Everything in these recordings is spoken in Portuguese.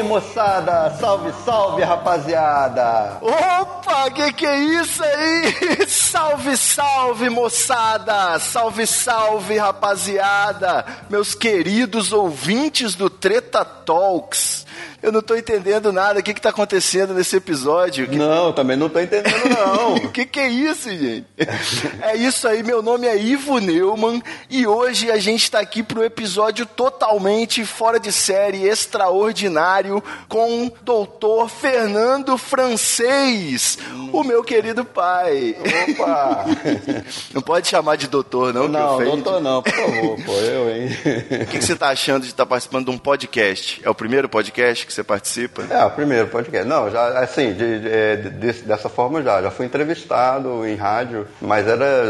Salve, moçada! Salve, salve, rapaziada! Opa, que que é isso aí? Salve, salve, moçada! Salve, salve, rapaziada! Meus queridos ouvintes do Treta Talks. Eu não tô entendendo nada. O que que tá acontecendo nesse episódio? Que- Não, também não tô entendendo, não. O que, que é isso, gente? É isso aí, meu nome é Ivo Neumann e hoje a gente está aqui para um episódio totalmente fora de série, extraordinário, com o doutor Fernando Francês, o meu querido pai. Opa! Não pode chamar de doutor, não, que Não, ofende. doutor não, por favor, pô, eu, hein? O que, que você está achando de estar participando de um podcast? É o primeiro podcast que você participa? É, o primeiro podcast. Não, já, assim, de- de- é, desse- dessa forma já. Já fui entrevistado em rádio, mas era,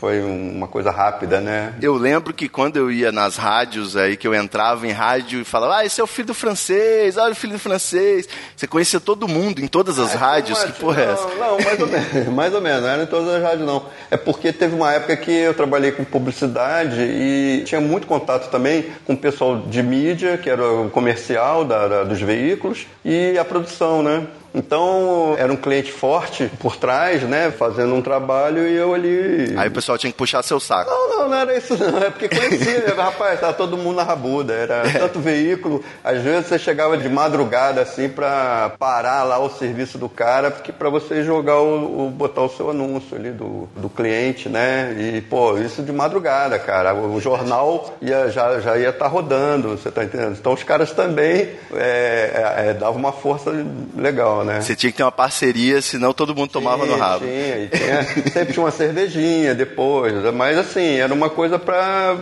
foi uma coisa rápida, né? Eu lembro que quando eu ia nas rádios aí, que eu entrava em rádio e falava, ah, esse é o filho do francês, olha o filho do francês. Você conhecia todo mundo em todas as rádios, que Mas, porra é essa? Não, não, mais ou menos, mais ou menos, não era em todas as rádios não. É porque teve uma época que eu trabalhei com publicidade e tinha muito contato também com o pessoal de mídia, que era o comercial da- da- dos veículos, e a produção, né? Então, era um cliente forte por trás, né, fazendo um trabalho e eu ali... Aí o pessoal tinha que puxar seu saco. Não, não, não era isso não. É porque conhecia, né? rapaz, tava todo mundo na rabuda. Era tanto veículo. Às vezes você chegava de madrugada assim pra parar lá o serviço do cara, porque pra você jogar o, o- botar o seu anúncio ali do, do cliente, né? E, pô, isso de madrugada, cara. O jornal ia, já, já ia estar rodando, você tá entendendo? Então os caras também é, é, é, davam uma força legal, né? Você tinha que ter uma parceria, senão todo mundo tomava no rabo. E tinha, sempre tinha uma cervejinha depois, mas assim, era uma coisa pra,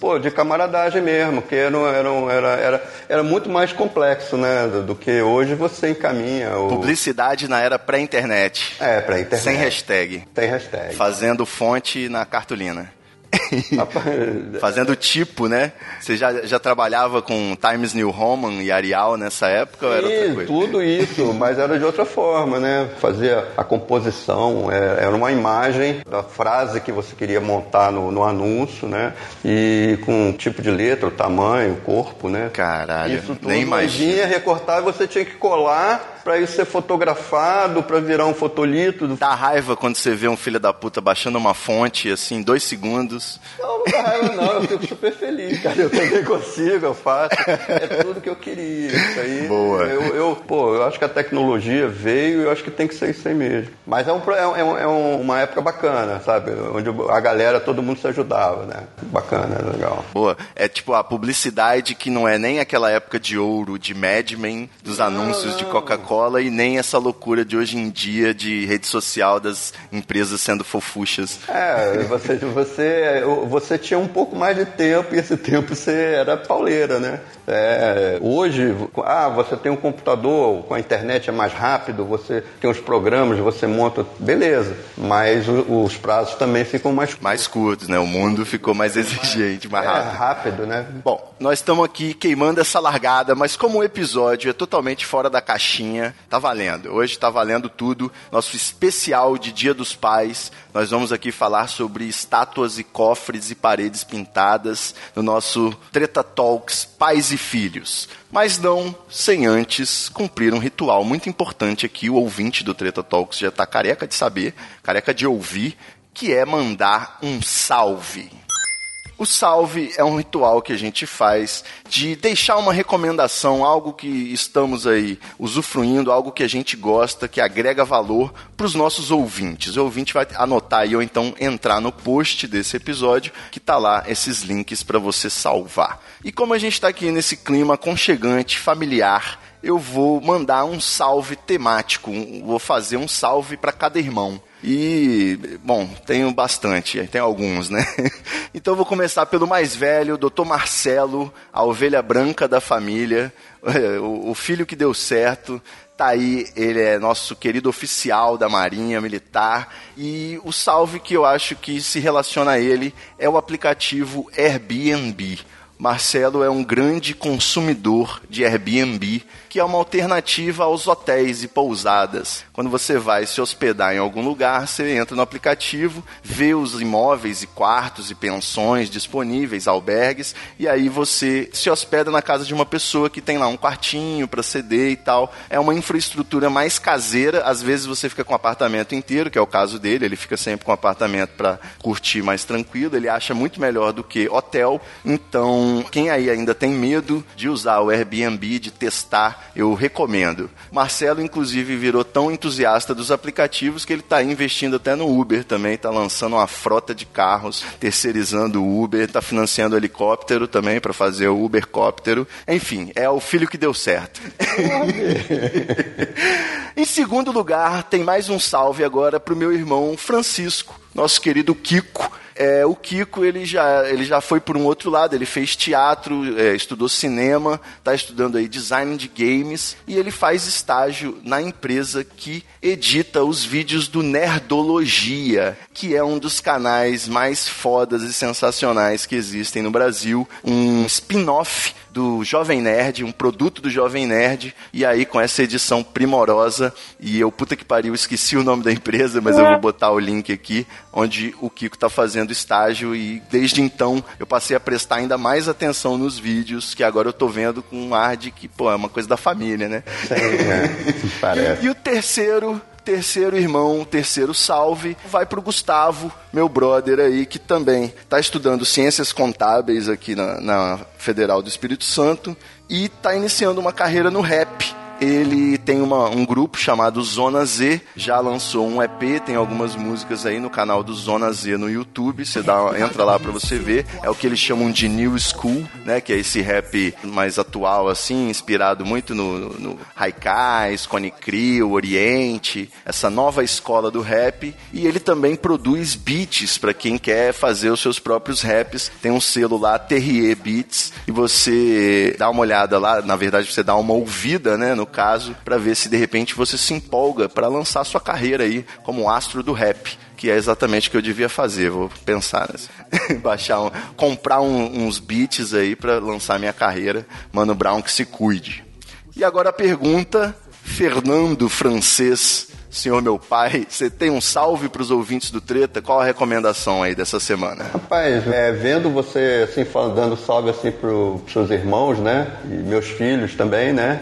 pô, de camaradagem mesmo, que era, era, era, era, muito mais complexo, né, do, que hoje você encaminha. O, Publicidade na era pré-internet. é, pra internet. Sem hashtag. Tem hashtag. Fazendo fonte na cartolina. Fazendo tipo, né? Você já, já trabalhava com Times New Roman e Arial nessa época era Sim, coisa? tudo isso, mas era de outra forma, né? Fazia a composição, é, era uma imagem da frase que você queria montar no, no anúncio, né? E com o tipo de letra, o tamanho, o corpo, né? Caralho, Isso tudo nem imagino. vinha recortar e você tinha que colar para isso ser fotografado, para virar um fotolito. Dá raiva quando você vê um filho da puta baixando uma fonte, assim, dois segundos. Não, não dá raiva não, eu fico super feliz, cara. Eu também consigo, eu faço. É tudo que eu queria. Isso aí. Boa. Eu, eu, pô, eu acho que a tecnologia veio e eu acho que tem que ser isso aí mesmo. Mas é, um, é, um- é um- é um- uma época bacana, sabe? Onde a galera, todo mundo se ajudava, né? Bacana, legal. Boa. É tipo a publicidade que não é nem aquela época de ouro de Mad Men, dos anúncios de Coca-Cola, e nem essa loucura de hoje em dia de rede social das empresas sendo fofuchas. É, você, você, você tinha um pouco mais de tempo e esse tempo você era pauleira, né? É, hoje, ah, você tem um computador, com a internet é mais rápido, você tem os programas, você monta, beleza. Mas os prazos também ficam mais, Mais curtos, né? O mundo ficou mais exigente, mais é, rápido. rápido, né? Bom, nós estamos aqui queimando essa largada, mas como o episódio é totalmente fora da caixinha, tá valendo. Hoje tá valendo tudo. Nosso especial de Dia dos Pais. Nós vamos aqui falar sobre estátuas e cofres e paredes pintadas no nosso Treta Talks Pais e Filhos. Mas não sem antes cumprir um ritual muito importante aqui. O ouvinte do Treta Talks já tá careca de saber, careca de ouvir, que é mandar um salve. O salve é um ritual que a gente faz de deixar uma recomendação, algo que estamos aí usufruindo, algo que a gente gosta, que agrega valor para os nossos ouvintes. O ouvinte vai anotar aí ou então entrar no post desse episódio que tá lá esses links para você salvar. E como a gente está aqui nesse clima aconchegante, familiar, eu vou mandar um salve temático, vou fazer um salve para cada irmão. E, bom, tenho bastante, tem alguns, né? Então vou começar pelo mais velho, doutor Marcelo, a ovelha branca da família, o filho que deu certo. Tá aí, ele é nosso querido oficial da Marinha Militar. E o salve que eu acho que se relaciona a ele é o aplicativo Airbnb. Marcelo é um grande consumidor de Airbnb, que é uma alternativa aos hotéis e pousadas. Quando você vai se hospedar em algum lugar, você entra no aplicativo, vê os imóveis e quartos e pensões disponíveis, albergues, e aí você se hospeda na casa de uma pessoa que tem lá um quartinho para ceder e tal. É uma infraestrutura mais caseira, às vezes você fica com o apartamento inteiro, que é o caso dele, ele fica sempre com o apartamento para curtir mais tranquilo, ele acha muito melhor do que hotel. Então, quem aí ainda tem medo de usar o Airbnb, de testar, eu recomendo. Marcelo, inclusive, virou tão entusiasta dos aplicativos que ele está investindo até no Uber também, está lançando uma frota de carros, terceirizando o Uber, está financiando helicóptero também para fazer o Ubercóptero. Enfim, é o filho que deu certo. em segundo lugar, tem mais um salve agora para o meu irmão Francisco, nosso querido Kiko é, o Kiko, ele já, ele já foi por um outro lado, ele fez teatro, é, estudou cinema, está estudando aí design de games e ele faz estágio na empresa que edita os vídeos do Nerdologia, que é um dos canais mais fodas e sensacionais que existem no Brasil, um spin-off do Jovem Nerd, um produto do Jovem Nerd, e aí com essa edição primorosa, e eu, puta que pariu, esqueci o nome da empresa, mas eu vou botar o link aqui, onde o Kiko está fazendo estágio, e desde então eu passei a prestar ainda mais atenção nos vídeos, que agora eu tô vendo com um ar de que, pô, é uma coisa da família, né? Sim, né? Parece. E, e o terceiro terceiro irmão, terceiro salve, vai para o Gustavo, meu brother aí, que também está estudando ciências contábeis aqui na, na Federal do Espírito Santo e está iniciando uma carreira no rap ele tem uma, um grupo chamado Zona Z, já lançou um EP, tem algumas músicas aí no canal do Zona Z no YouTube, você dá, entra lá para você ver. É o que eles chamam de New School, né, que é esse rap mais atual assim, inspirado muito no, no Haikai, Scone Crew, Oriente, essa nova escola do rap, e ele também produz beats para quem quer fazer os seus próprios raps. Tem um selo lá, Terrier Beats, e você dá uma olhada lá, na verdade você dá uma ouvida, né, no no caso, para ver se de repente você se empolga para lançar sua carreira aí como astro do rap que é exatamente o que eu devia fazer. Vou pensar, né? baixar, um, comprar um, uns beats aí para lançar minha carreira. Mano Brown que se cuide. E agora a pergunta, Fernando Francês senhor meu pai, você tem um salve para os ouvintes do Treta? Qual a recomendação aí dessa semana? Rapaz, é, vendo você assim falando, dando salve assim para os seus irmãos, né? E meus filhos também, né?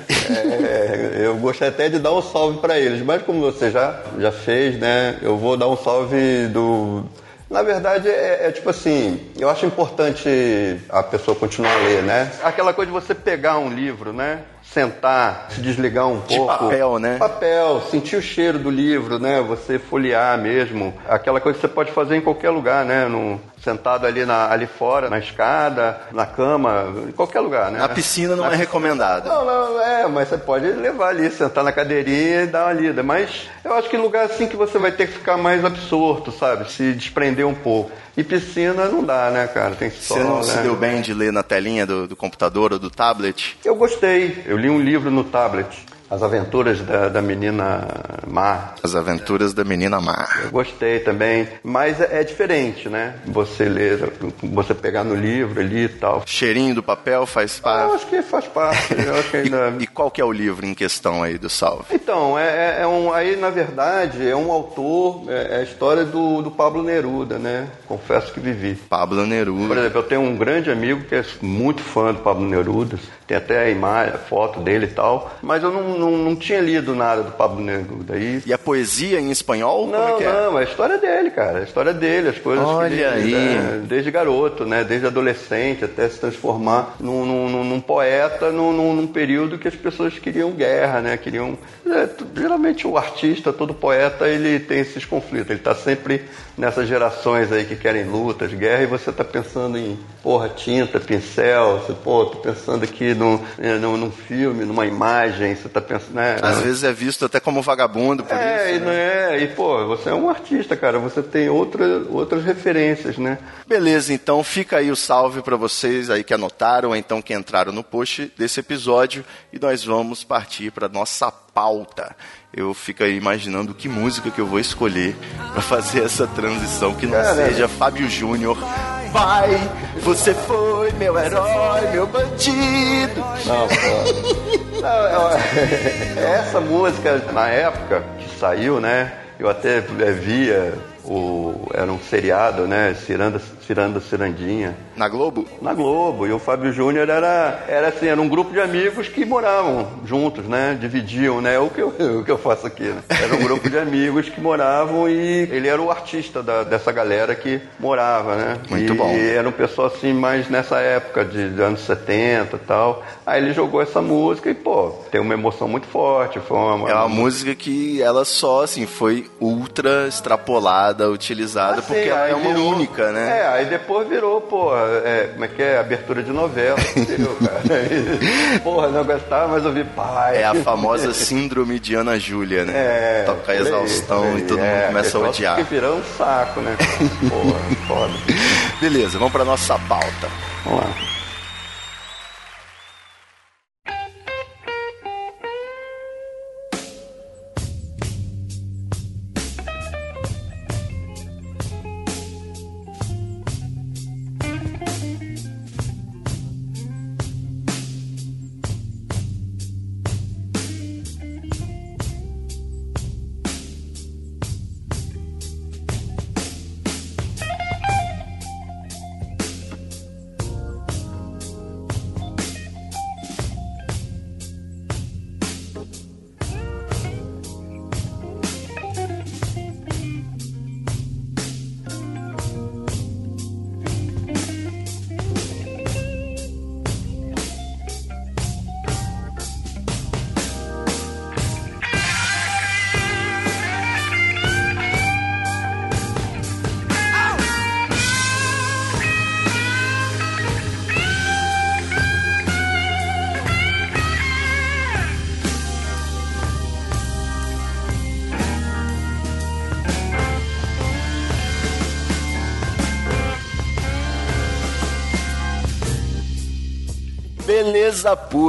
É, eu gostaria até de dar um salve para eles, mas como você já, já fez, né? Eu vou dar um salve do na verdade, é, é, tipo assim, eu acho importante a pessoa continuar a ler, né? Aquela coisa de você pegar um livro, né? Sentar, se desligar um de pouco. papel, né? Papel, sentir o cheiro do livro, né? Você folhear mesmo. Aquela coisa que você pode fazer em qualquer lugar, né? No, sentado ali, na, ali fora, na escada, na cama, em qualquer lugar, né? Na piscina não na é recomendado. Não, não, é, mas você pode levar ali, sentar na cadeirinha e dar uma lida. Mas eu acho que lugar assim que você vai ter que ficar mais absorto, sabe? Se desprender um pouco. E piscina não dá, né, cara? Tem sol, Você não né? se deu bem de ler na telinha do, do computador ou do tablet? Eu gostei. Eu li um livro no tablet. As Aventuras da, da Menina Mar. As Aventuras da Menina Mar. Eu gostei também, mas é, é diferente, né? Você ler, você pegar no livro ali e tal. Cheirinho do papel faz Eu parte. acho que faz parte. Que ainda... E, e qual que é o livro em questão aí do salve? Então, é, é- é um, aí na verdade é um autor, é, é a história do, do Pablo Neruda, né? Confesso que vivi. Pablo Por Neruda. exemplo, eu tenho um grande amigo que é muito fã do Pablo Neruda, tem até a imagem, a foto dele e tal, mas eu não, não, não tinha lido nada do Pablo Neruda. Daí... E a poesia em espanhol? Não, é que é? não, é a história dele, cara. A história dele, as coisas Olha que ele, aí. né, desde garoto, né? Desde adolescente até se transformar num, num- num- poeta num, num- período que as pessoas queriam guerra, né? Queriam. é, geralmente o artista, todo poeta, ele tem esses conflitos. Ele está sempre nessas gerações aí que querem lutas, guerra, e você está pensando em, porra, tinta, pincel, você, pô, tô pensando aqui num, é, num, num filme, numa imagem, você está pensando, né? Às vezes é visto até como vagabundo por É, isso. e, né? não é, e pô, você é um artista, cara, você tem outra, outras referências, né? Beleza, então fica aí o salve para vocês aí que anotaram, ou então que entraram no post desse episódio e nós vamos partir para nossa pauta. Eu fico aí imaginando que música que eu vou escolher para fazer essa transição que não Cara. seja Fábio Júnior. Vai, você foi meu herói, meu bandido. Não, pô. Não, eu- essa música, na época que saiu, né? Eu até é, via o. Era um seriado, né? Ciranda, Ciranda Cirandinha. Na Globo? Na Globo, e o Fábio Júnior era, era assim, era um grupo de amigos que moravam juntos, né? Dividiam, né? O que eu, o que eu faço aqui, né? Era um grupo de amigos que moravam e ele era o artista da- dessa galera que morava, né? Muito e, bom. E era um pessoal assim, mais nessa época de, de anos 70 e tal. Aí ele jogou essa música e, pô, tem uma emoção muito forte. Foi uma, É uma música que ela só assim foi ultra extrapolada, utilizada Assim, porque é uma virou- única, né? É, aí depois virou, pô, é, como é que é? Abertura de novela, entendeu, cara? Porra, não gostava, mas ouvi pai. É a famosa síndrome de Ana Júlia, né? É, Toca exaustão aí. e todo É, mundo começa a odiar. Que virou um saco, né? Porra, foda. Beleza, vamos pra nossa pauta. Vamos lá.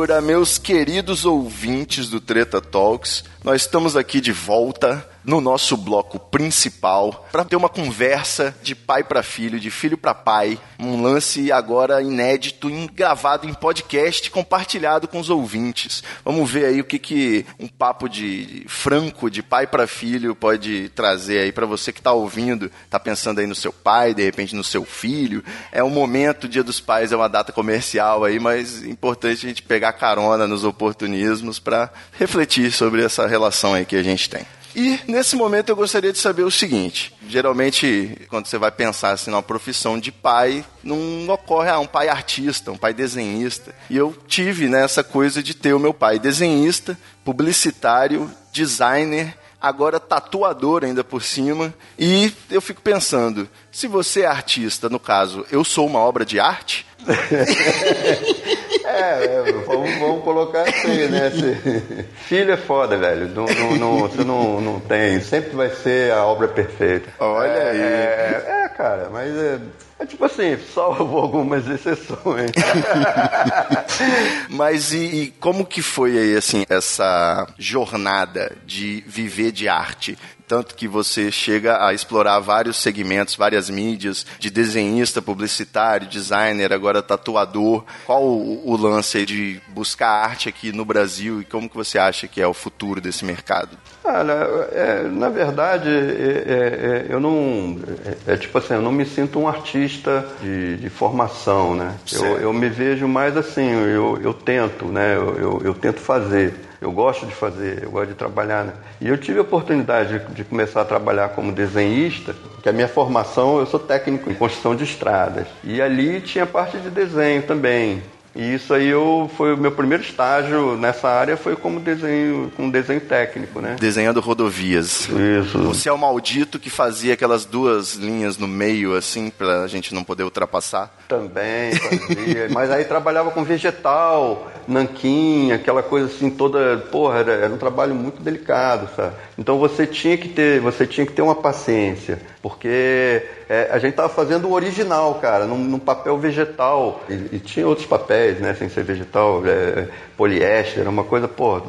Pura, meus queridos ouvintes do Treta Talks. Nós estamos aqui de volta no nosso bloco principal para ter uma conversa de pai para filho, de filho para pai, um lance agora inédito, gravado em podcast, compartilhado com os ouvintes. Vamos ver aí o que, que um papo de franco de pai para filho pode trazer aí para você que está ouvindo, está pensando aí no seu pai, de repente no seu filho. É um momento, Dia dos Pais é uma data comercial aí, mas é importante a gente pegar carona nos oportunismos para refletir sobre essa relação aí que a gente tem. E nesse momento eu gostaria de saber o seguinte: geralmente, quando você vai pensar assim numa profissão de pai, não ocorre ah, um pai artista, um pai desenhista. E eu tive nessa coisa de ter o meu pai desenhista, publicitário, designer, agora tatuador ainda por cima. E eu fico pensando: se você é artista, no caso, eu sou uma obra de arte? É, é, vamos, vamos colocar assim, né? Se- Filho é foda, velho. Não, não, não- você não, não tem. Sempre vai ser a obra perfeita. Olha é, aí. É, é, cara, mas é, é tipo assim, salvo algumas exceções. Mas e, e como que foi aí, assim, essa jornada de viver de arte? Tanto que você chega a explorar vários segmentos, várias mídias, de desenhista, publicitário, designer, agora tatuador. Qual o, o lance de buscar arte aqui no Brasil e como que você acha que é o futuro desse mercado? Cara, é, na verdade, é, é, é, eu não. É, é tipo assim, eu não me sinto um artista de, de formação, né? Eu, eu, me vejo mais assim, eu, eu tento, né? Eu, eu, eu, tento fazer. Eu gosto de fazer, eu gosto de trabalhar, né? E eu tive a oportunidade de, de começar a trabalhar como desenhista, que a minha formação, eu sou técnico em construção de estradas. E ali tinha parte de desenho também. E isso aí eu, foi o meu primeiro estágio nessa área foi como desenho, com desenho técnico, né? Desenhando rodovias. Isso. Você é o maldito que fazia aquelas duas linhas no meio, assim, pra gente não poder ultrapassar? Também fazia. Mas aí trabalhava com vegetal, nanquim, aquela coisa assim toda, porra, era, era um trabalho muito delicado, sabe? Então você tinha que ter, você tinha que ter uma paciência, porque é, a gente estava fazendo o original, cara, num, num papel vegetal e, e, tinha outros papéis, né, sem ser vegetal, é, poliéster, era uma coisa, pô,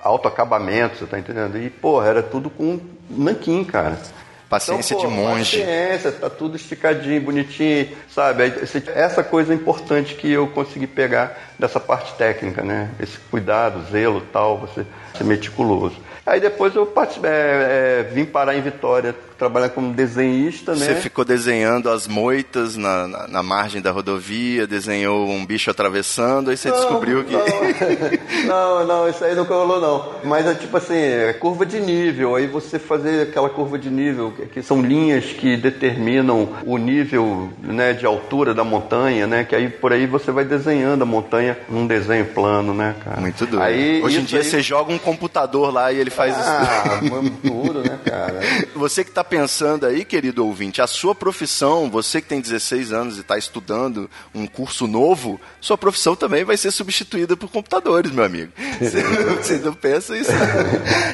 alto acabamento, você tá entendendo? E porra, era tudo com nanquim, cara. Paciência então, pô, de monge. Paciência, tá tudo esticadinho, bonitinho, sabe? Essa coisa importante que eu consegui pegar dessa parte técnica, né? Esse cuidado, zelo tal, você ser meticuloso. Aí depois eu é, é, vim parar em Vitória, trabalhar como desenhista, né? Você ficou desenhando as moitas na, na, na, margem da rodovia, desenhou um bicho atravessando, aí você não, descobriu que. Não, não, não, isso aí nunca rolou, não. Mas é tipo assim, é curva de nível, aí você fazer aquela curva de nível, que são linhas que determinam o nível né, de altura da montanha, né? Que aí por aí você vai desenhando a montanha num desenho plano, né, cara? Muito doido. Aí, Hoje em dia aí... você joga um computador lá e ele faz ah, isso. tudo, né, cara? Você que está pensando aí, querido ouvinte, a sua profissão, você que tem 16 anos e está estudando um curso novo, sua profissão também vai ser substituída por computadores, meu amigo. Você, você não pensa isso?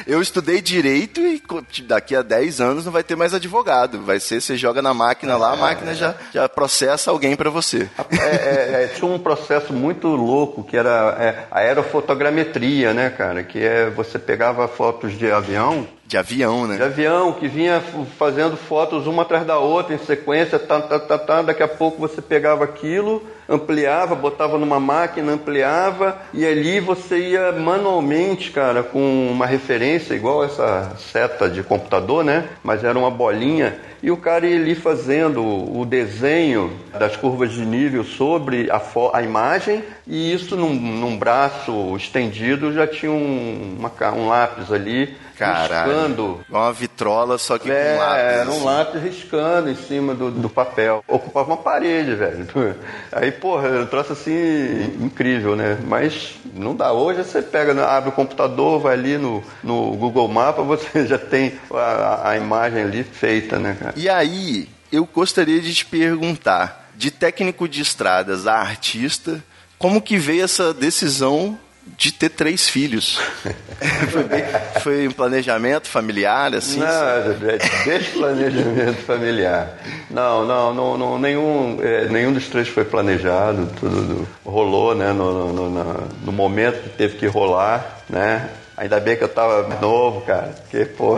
Eu estudei direito e daqui a 10 anos não vai ter mais advogado. Vai ser, você joga na máquina lá, a máquina já, já processa alguém para você. É, é, é, tinha um processo muito louco que era é, a aerofotogrametria, né, cara? Que é você pegava foto fotos de avião. De avião, né? De avião, que vinha fazendo fotos uma atrás da outra em sequência, tá, tá, tá, tá. Daqui a pouco você pegava aquilo, ampliava, botava numa máquina, ampliava, e ali você ia manualmente, cara, com uma referência, igual essa seta de computador, né? Mas era uma bolinha, e o cara ia ali fazendo o desenho das curvas de nível sobre a, a imagem, e isso num, num braço estendido já tinha um, uma, um lápis ali Caralho. riscando. Uma vitrola, só que é, com lápis. Era um lápis riscando em cima do, do papel. Ocupava uma parede, velho. Aí, porra, eu trouxe assim, incrível, né? Mas não dá. Hoje você pega, né, abre o computador, vai ali no, no Google Maps, você já tem a, a imagem ali feita, né, cara? E aí, eu gostaria de te perguntar, de técnico de estradas a artista, como que veio essa decisão de ter três filhos. foi, bem, foi um planejamento familiar, assim? Não, é desplanejamento familiar. Não, não, não, não nenhum, é, nenhum dos três foi planejado, tudo rolou, né, no, no, no, no momento que teve que rolar, né, Ainda bem que eu tava novo, cara. Porque, pô.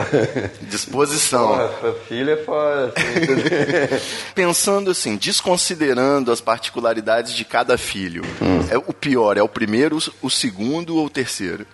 Disposição. Pô, filha é foda. Assim. Pensando assim, desconsiderando as particularidades de cada filho, hum. é o pior, é o primeiro, o segundo ou o terceiro?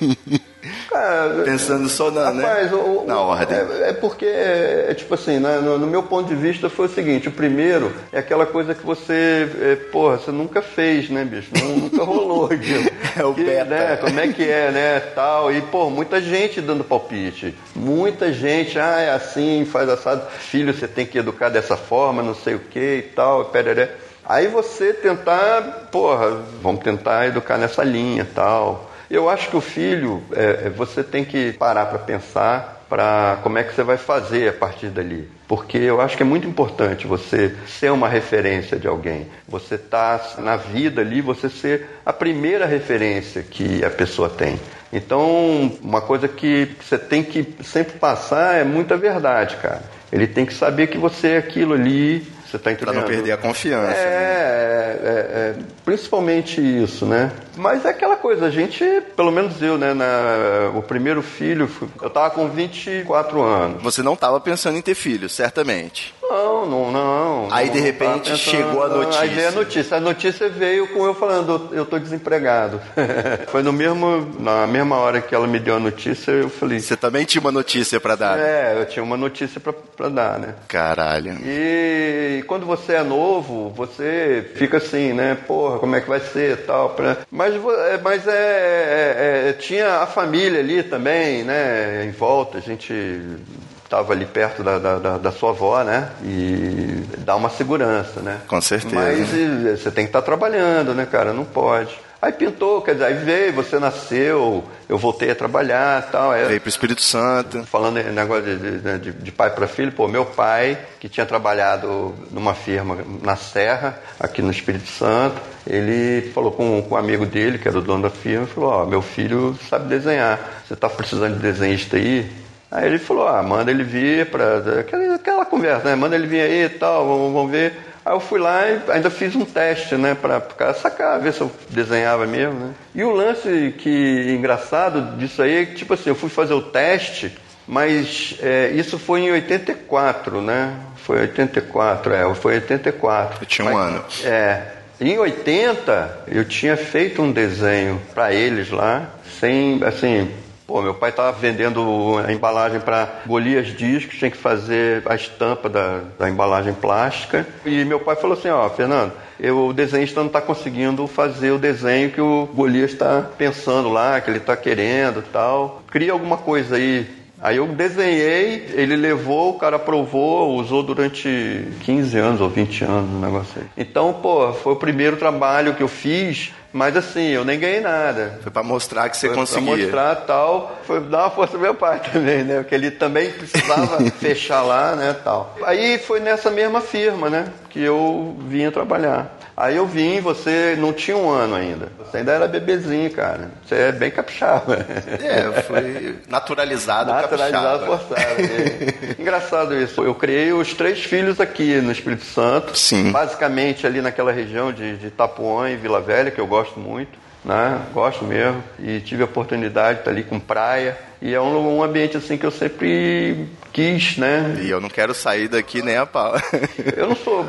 Cara, Pensando só na, né? rapaz, né? o, na ordem. É, é porque, é, é, tipo assim, né, no, no, meu ponto de vista foi o seguinte: o primeiro é aquela coisa que você, é, porra, você nunca fez, né, bicho? Nunca rolou aquilo. é o que, beta. Né, como é que é, né? Tal. E, pô, muita gente dando palpite. Muita gente, ah, é assim, faz assado. Filho, você tem que educar dessa forma, não sei o que e tal, pereré. Aí você tentar, porra, vamos tentar educar nessa linha tal. Eu acho que o filho, é, é você tem que parar para pensar para como é que você vai fazer a partir dali. Porque eu acho que é muito importante você ser uma referência de alguém. Você tá na vida ali, você ser a primeira referência que a pessoa tem. Então, uma coisa que você tem que sempre passar é muita verdade, cara. Ele tem que saber que você é aquilo ali, você está entendendo? Para não perder a confiança. É, né? é, é, principalmente isso, né? Mas é aquela coisa, a gente, pelo menos eu, né? Na, o primeiro filho, eu estava com 24 anos. Você não estava pensando em ter filho, certamente. Não, não, não. Aí, não, de não repente, chegou a notícia. Aí veio a notícia. A notícia veio com eu falando, eu tô desempregado. Foi no mesmo, na mesma hora que ela me deu a notícia, eu falei. Você também tinha uma notícia pra dar. É, eu tinha uma notícia pra dar, né? Caralho. E quando você é novo, você fica assim, né? Porra, como é que vai ser tal. Pra... Mas, é, mas é, é- é- tinha a família ali também, né? Em volta, a gente estava ali perto da, da, da- sua avó, né? E dá uma segurança, né? Com certeza. Mas e, você tem que estar trabalhando, né, cara? Não pode. Aí pintou, quer dizer, aí veio, você nasceu, eu voltei a trabalhar e tal. é- Veio pro Espírito Santo. Falando em negócio de, de- de- de pai para filho, pô, meu pai, que tinha trabalhado numa firma na Serra, aqui no Espírito Santo, ele falou com, com um amigo dele, que era o dono da firma, e falou, ó, meu filho sabe desenhar, você tá precisando de desenhista aí? Aí ele falou, ah, manda ele vir para aquela, aquela conversa, né? Manda ele vir aí e tal, vamos, vamos ver. Aí eu fui lá e ainda fiz um teste, né, para sacar, ver se eu desenhava mesmo, né? E o lance que engraçado disso aí é que, tipo assim, eu fui fazer o teste, mas é, isso foi em 84, né? Foi 84, é, foi 84. Eu tinha um Mas- ano. É. Em 80, eu tinha feito um desenho para eles lá, sem, assim, pô, meu pai estava vendendo a embalagem para Golias Discos, tinha que fazer a estampa da, da embalagem plástica. E meu pai falou assim, ó, Fernando, eu, o desenhista não está conseguindo fazer o desenho que o Golias está pensando lá, que ele está querendo tal. Cria alguma coisa aí Aí eu desenhei, ele levou, o cara aprovou, usou durante 15 anos ou 20 anos o negócio aí. Então, pô, foi o primeiro trabalho que eu fiz, mas assim, eu nem ganhei nada. Foi pra mostrar que você Foi conseguia. Pra mostrar tal, foi dar uma força pro meu pai também, né? Porque ele também precisava fechar lá, né, tal. Aí foi nessa mesma firma, né, que eu vinha trabalhar. Aí eu vim, você não tinha um ano ainda. Você ainda era bebezinho, cara. Você é bem capixaba. É, foi naturalizado, Naturalizado capixaba. forçado. é. Engraçado isso. Eu criei os três filhos aqui no Espírito Santo. Sim. Basicamente ali naquela região de, de Itapuã e Vila Velha, que eu gosto muito. Né? Gosto mesmo. E tive a oportunidade de estar ali com praia. E é um, um ambiente assim que eu sempre quis, né? E eu não quero sair daqui nem a pau. Eu não sou.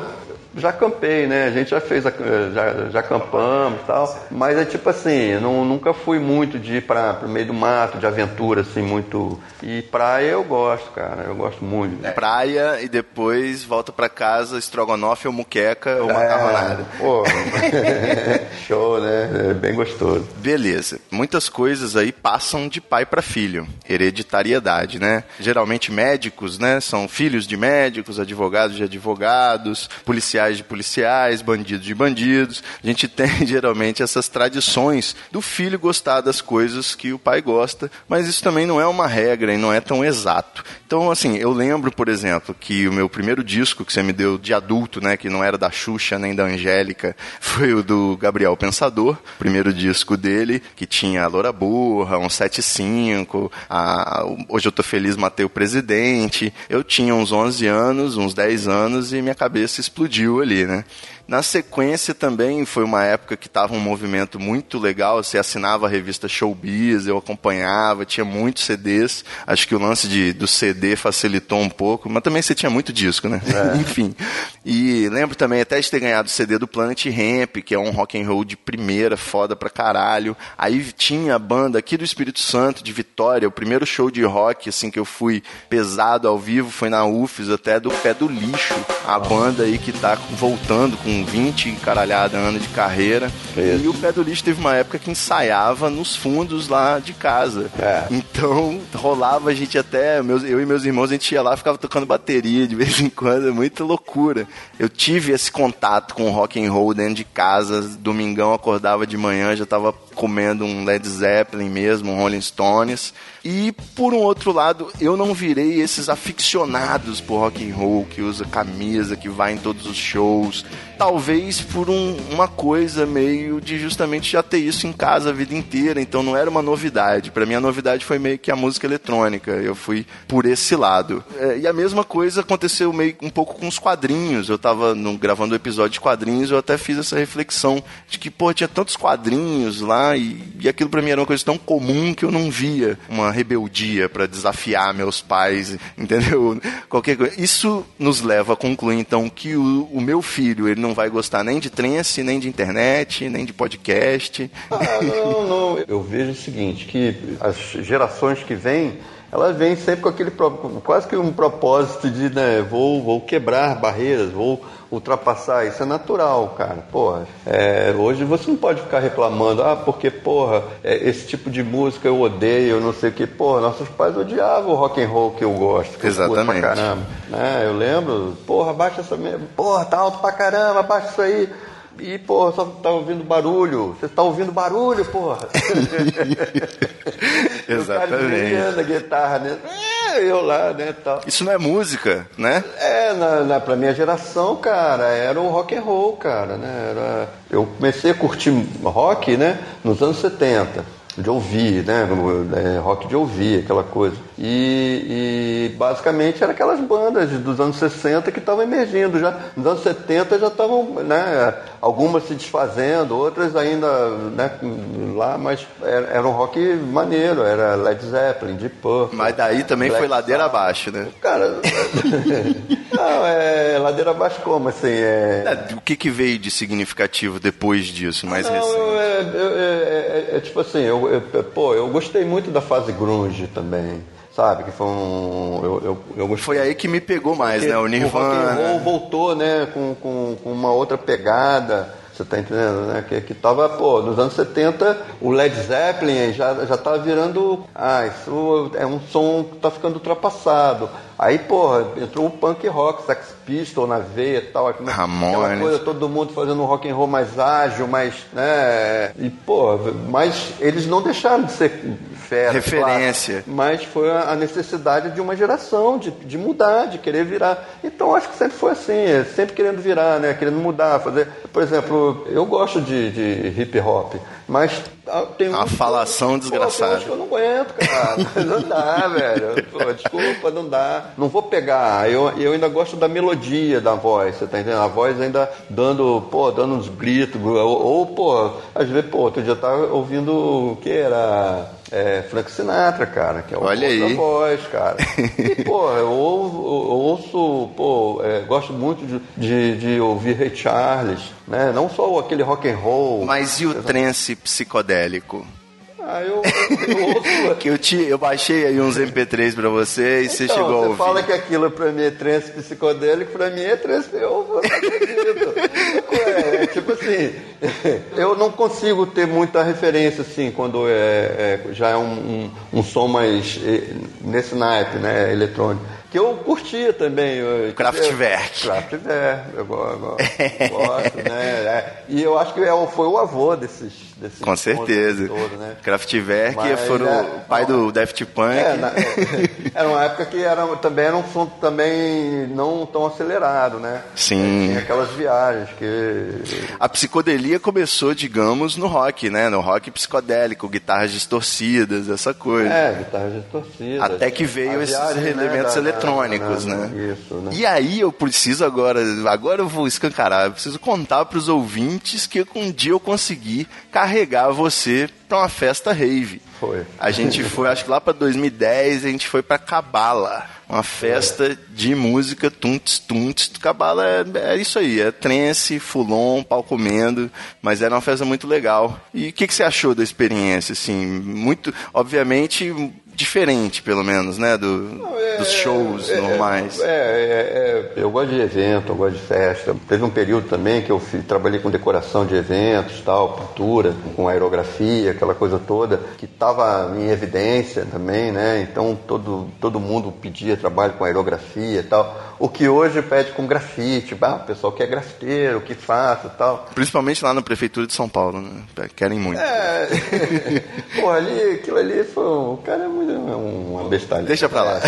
Já campei, né? A gente já fez, a- já, já acampamos e tal. Mas é tipo assim, não, nunca fui muito de ir para o meio do mato, de aventura, assim, muito. E praia eu gosto, cara. Eu gosto muito. Praia e depois volta pra casa, estrogonofe ou muqueca ou macarronada. É, pô, show, né? É bem gostoso. Beleza. Muitas coisas aí passam de pai para filho. Hereditariedade, né? Geralmente médicos, né? São filhos de médicos, advogados de advogados, policiais de policiais, bandidos de bandidos. A gente tem geralmente essas tradições do filho gostar das coisas que o pai gosta, mas isso também não é uma regra e não é tão exato. Então, assim, eu lembro, por exemplo, que o meu primeiro disco que você me deu de adulto, né, que não era da Xuxa nem da Angélica, foi o do Gabriel Pensador, primeiro disco dele, que tinha a Loura Burra, um 75, a, Hoje Eu Tô Feliz, Matei o Presidente. Eu tinha uns 11 anos, uns 10 anos, e minha cabeça explodiu ali, né? Na sequência também foi uma época que estava um movimento muito legal. Você assinava a revista Showbiz, eu acompanhava, tinha muitos CDs. Acho que o lance de, do CD facilitou um pouco, mas também você tinha muito disco, né? Enfim. E lembro também até de ter ganhado o CD do Planet Ramp, que é um rock and roll de primeira, foda pra caralho. Aí tinha a banda aqui do Espírito Santo, de Vitória, o primeiro show de rock assim que eu fui pesado ao vivo foi na UFES, até do Pé do Lixo, a banda aí que tá voltando com 20 e caralhada anos de carreira. Isso. E o Pé do Lixo teve uma época que ensaiava nos fundos lá de casa. É. Então rolava a gente até, meus, eu e meus irmãos, a gente ia lá ficava tocando bateria de vez em quando, é muita loucura. Eu tive esse contato com rock and roll dentro de casa, domingão acordava de manhã, já tava comendo um Led Zeppelin mesmo, um Rolling Stones. E por um outro lado, eu não virei esses aficionados por rock and roll que usa camisa, que vai em todos os shows, talvez por um, uma coisa meio de justamente já ter isso em casa a vida inteira, então não era uma novidade. Para mim a novidade foi meio que a música eletrônica. Eu fui por esse lado. É, e a mesma coisa aconteceu meio um pouco com os quadrinhos. Eu tava no, gravando o um episódio de quadrinhos, eu até fiz essa reflexão de que, pô, tinha tantos quadrinhos lá e, e aquilo para mim era uma coisa tão comum que eu não via uma rebeldia para desafiar meus pais, entendeu? Qualquer coisa. Isso nos leva a concluir então que o, o meu filho, ele não vai gostar nem de trance, nem de internet, nem de podcast. Ah, não, não. Eu vejo o seguinte, que as gerações que vêm elas vêm sempre com aquele quase que um propósito de, né, vou, vou quebrar barreiras, vou ultrapassar. Isso é natural, cara. Porra, é, hoje você não pode ficar reclamando, ah, porque, porra, é, esse tipo de música eu odeio, eu não sei o que. Porra, nossos pais odiavam o rock and roll que eu gosto. Que Exatamente. Eu pra caramba. É, eu lembro, porra, baixa essa. Porra, tá alto pra caramba, baixa isso aí. E, porra, só tá ouvindo barulho. Você tá ouvindo barulho, porra. Exatamente. O a guitarra, né? É, eu lá, né, tal. Isso não é música, né? É, na, na, pra minha geração, cara, era o rock and roll, cara, né? Era, eu comecei a curtir rock, né, nos anos 70 de ouvir, né? É, rock de ouvir, aquela coisa. E, e, basicamente eram aquelas bandas dos anos 60 que estavam emergindo já. Nos anos 70 já estavam, né? Algumas se desfazendo, outras ainda né, lá, mas era, era um rock maneiro, era Led Zeppelin, Deep Purple. Mas daí também Black foi ladeira abaixo, né? Cara, não, é ladeira abaixo como assim? É... É, o que, que veio de significativo depois disso, mais não, recente? É, é, é, tipo assim, eu eu, pô, eu gostei muito da fase grunge também. Sabe, que foi um. Eu, eu, eu foi aí que me pegou mais, né? O Nirvana. O rock voltou, né? Com, com, com uma outra pegada. Você tá entendendo, né? Que, que tava, pô, nos anos 70, o Led Zeppelin já, já tava virando. Ah, isso é um som que tá ficando ultrapassado. Aí, porra, entrou o punk rock, Sex Pistol na veia e tal. Aquela coisa, todo mundo fazendo um rock and roll mais ágil, mais, né? E, pô, mas eles não deixaram de ser fera. Referência. Claro, mas foi a necessidade de uma geração, de, de mudar, de querer virar. Então, acho que sempre foi assim, é sempre querendo virar, né? Querendo mudar, fazer... Por exemplo, eu gosto de, de hip hop, mas ah, tem Uma falação desgraçada. Pô, que eu não aguento, cara. não dá, velho. Pô, desculpa, não dá. Não vou pegar. Eu, eu ainda gosto da melodia da voz, você tá entendendo? A voz ainda dando, pô, dando uns gritos. Ou, ou pô, às vezes, pô, outro dia tava ouvindo o que era é, Frank Sinatra, cara, que é o Olha aí. voz, cara. E, pô, eu, ouço, pô, é, gosto muito de, de, de, ouvir Ray Charles, né? Não só aquele rock and roll. Mas e o trance psicodélico? Ah, eu, eu ouço. que eu, te, eu baixei aí uns MP3 pra você e então, você chegou a ouvir. Você fala que aquilo pra mim é trance psicodélico, pra mim é trance. Eu não acredito. Tipo assim, eu não consigo ter muita referência assim quando é, é já é um, um, um som mais nesse naipe, né, eletrônico que eu curtia também. Eu, Kraftwerk. Kraftwerk, eu, eu, eu gosto, né? É, e eu acho que é, foi o avô desses. Desses Com certeza. Todo, né? Kraftwerk Mas, foram é, o pai não, do Daft Punk. É, na, é, era uma época que era, também era um som também não tão acelerado, né? Sim. Tinha aquelas viagens que. A psicodelia começou, digamos, no rock, né? No rock psicodélico, guitarras distorcidas, essa coisa. É, guitarras distorcidas. Até que veio esses viagem, elementos né, eletrônicos eletrônicos, né? Isso, né? E aí eu preciso agora, agora eu vou escancarar, eu preciso contar para os ouvintes que um dia eu consegui carregar você para uma festa rave. Foi. A gente foi, acho que lá para 2010, a gente foi para Cabala, uma festa é. de música tunts tunts. Cabala é, é, isso aí, é trance, fulon, pau comendo, mas era uma festa muito legal. E o que, que você achou da experiência, assim? Muito, obviamente, diferente, pelo menos, né? Do, Não, é, dos shows é, normais. É, é, é, eu gosto de evento, eu gosto de festa. Teve um período também que eu fui, trabalhei com decoração de eventos, tal, pintura, com aerografia, aquela coisa toda, que estava em evidência também, né? Então todo, todo mundo pedia trabalho com aerografia e tal. O que hoje pede com grafite, ah, o pessoal que é grafiteiro, que faça e tal. Principalmente lá na prefeitura de São Paulo, né? Querem muito. É, pô, ali, aquilo ali foi, o cara é muito, é uma bestalha. Deixa pra lá.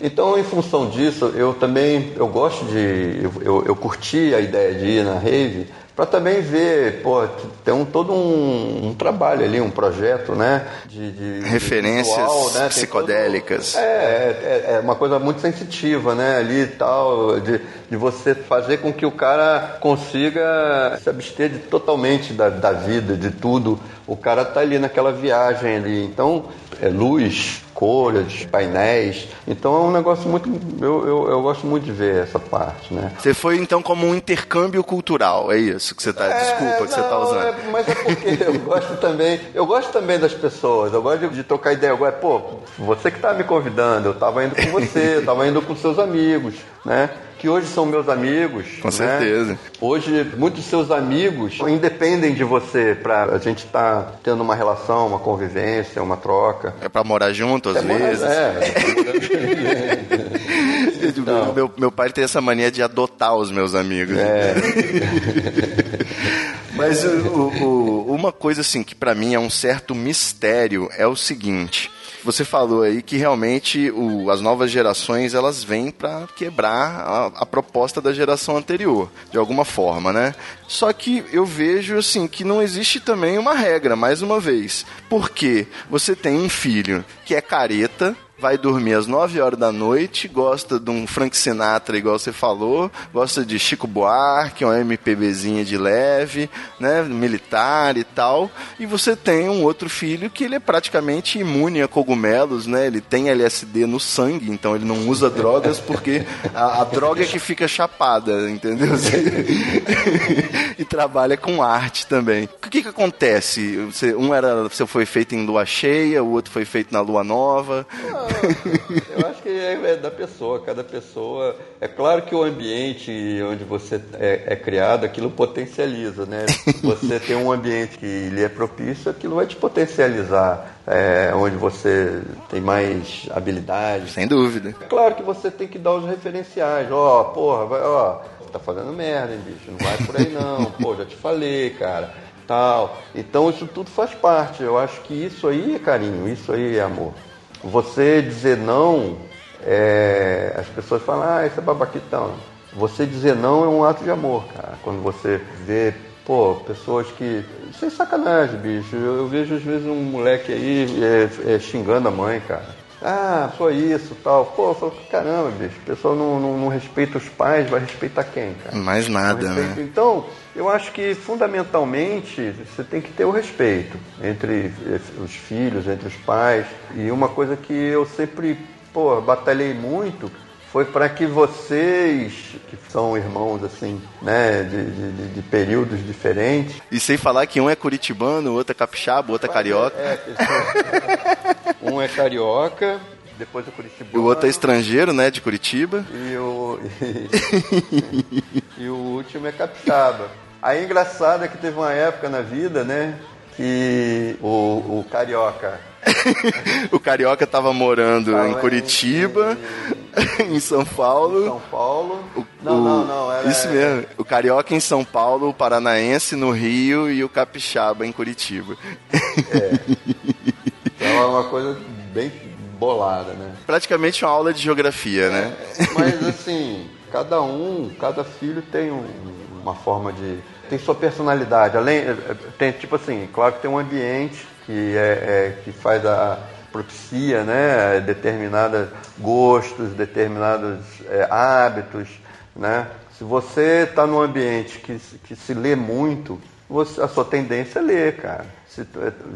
então, em função disso, eu também, eu gosto de, eu, eu, eu curti a ideia de ir na rave, para também ver, pô, tem um, todo um, um, trabalho ali, um projeto, né? De, de referências visual, né? psicodélicas. Todo, é, é, é, uma coisa muito sensitiva, né? Ali e tal, de, de você fazer com que o cara consiga se abster de, totalmente da, da vida, de tudo. O cara tá ali naquela viagem ali. Então, é luz, cores, painéis. Então é um negócio muito. Eu, eu, eu, gosto muito de ver essa parte, né? Você foi então como um intercâmbio cultural, é isso que você está. É, desculpa que não, você está usando. É, mas é porque eu gosto também. Eu gosto também das pessoas. Eu gosto de, de trocar ideia. Agora, pô, você que está me convidando, eu estava indo com você, eu estava indo com seus amigos, né? Que hoje são meus amigos. Com né? certeza. Hoje, muitos seus amigos independem de você para a gente estar tá tendo uma relação, uma convivência, uma troca. É para morar junto, às é vezes. Morar, é. então. meu, meu pai tem essa mania de adotar os meus amigos. É. Mas o, o, uma coisa assim que para mim é um certo mistério é o seguinte você falou aí que realmente o, as novas gerações elas vêm para quebrar a, a, proposta da geração anterior, de alguma forma, né? Só que eu vejo assim que não existe também uma regra, mais uma vez, porque você tem um filho que é careta, vai dormir às 9 horas da noite, gosta de um Frank Sinatra, igual você falou, gosta de Chico Buarque, uma MPBzinha de leve, né, militar e tal, e você tem um outro filho que ele é praticamente imune a cogumelos, né, ele tem LSD no sangue, então ele não usa drogas porque a, a droga é que fica chapada, entendeu? e trabalha com arte também. O que que acontece? Você, um era, você foi feito em lua cheia, o outro foi feito na lua nova. Ah, eu acho que é, é, da pessoa, cada pessoa. É claro que o ambiente onde você é, é criado, aquilo potencializa, né? Você tem um ambiente que lhe é propício, aquilo vai te potencializar. É, onde você tem mais habilidade. Sem dúvida. Claro que você tem que dar os referenciais. Ó, oh, porra, vai, ó, você tá fazendo merda, hein, bicho? Não vai por aí não. Pô, já te falei, cara. Tal. Então isso tudo faz parte. Eu acho que isso aí é carinho, isso aí é amor. Você dizer não, é, as pessoas falam, ah, isso é babaquitão. Você dizer não é um ato de amor, cara. Quando você vê, pô, pessoas que. Sem sacanagem, bicho. Eu, eu vejo às vezes um moleque aí é, é, xingando a mãe, cara. Ah, só isso tal. Pô, eu falo, caramba, bicho, o pessoal não, não, não, respeita os pais, vai respeitar quem, cara? Mais nada, né? Então, eu acho que fundamentalmente você tem que ter o respeito entre os filhos, entre os pais. E uma coisa que eu sempre, pô, batalhei muito foi para que vocês, que são irmãos assim, né, de, de, de, períodos diferentes. E sem falar que um é curitibano, o outro é capixaba, o outro é carioca. É, é, um é carioca, depois é curitibano. O outro é estrangeiro, né, de Curitiba. E o, e, e o último é capixaba. Aí engraçado é que teve uma época na vida, né, que o, o carioca o Carioca estava morando em Curitiba, em, em, São Paulo. São Paulo. O, não, o, não, não. Era, isso mesmo. O Carioca em São Paulo, o Paranaense no Rio e o Capixaba em Curitiba. É. Então é uma coisa bem bolada, né? Praticamente uma aula de geografia, né? é, né? Mas assim, cada um, cada filho tem um, uma forma de. tem sua personalidade. Além. Tem, tipo assim, claro que tem um ambiente que, é, é, que faz a propicia né, determinados gostos, determinados é, hábitos. Né? Se você está num ambiente que, que se lê muito, você, a sua tendência é ler, cara.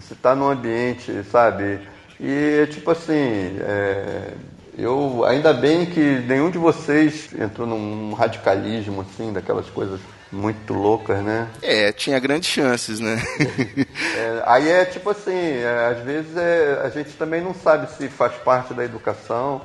Se está num ambiente, sabe? E tipo assim, é, eu ainda bem que nenhum de vocês entrou num radicalismo assim, daquelas coisas muito loucas, né? É, tinha grandes chances, né? é, aí é tipo assim, é, às vezes é, a gente também não sabe se faz parte da educação,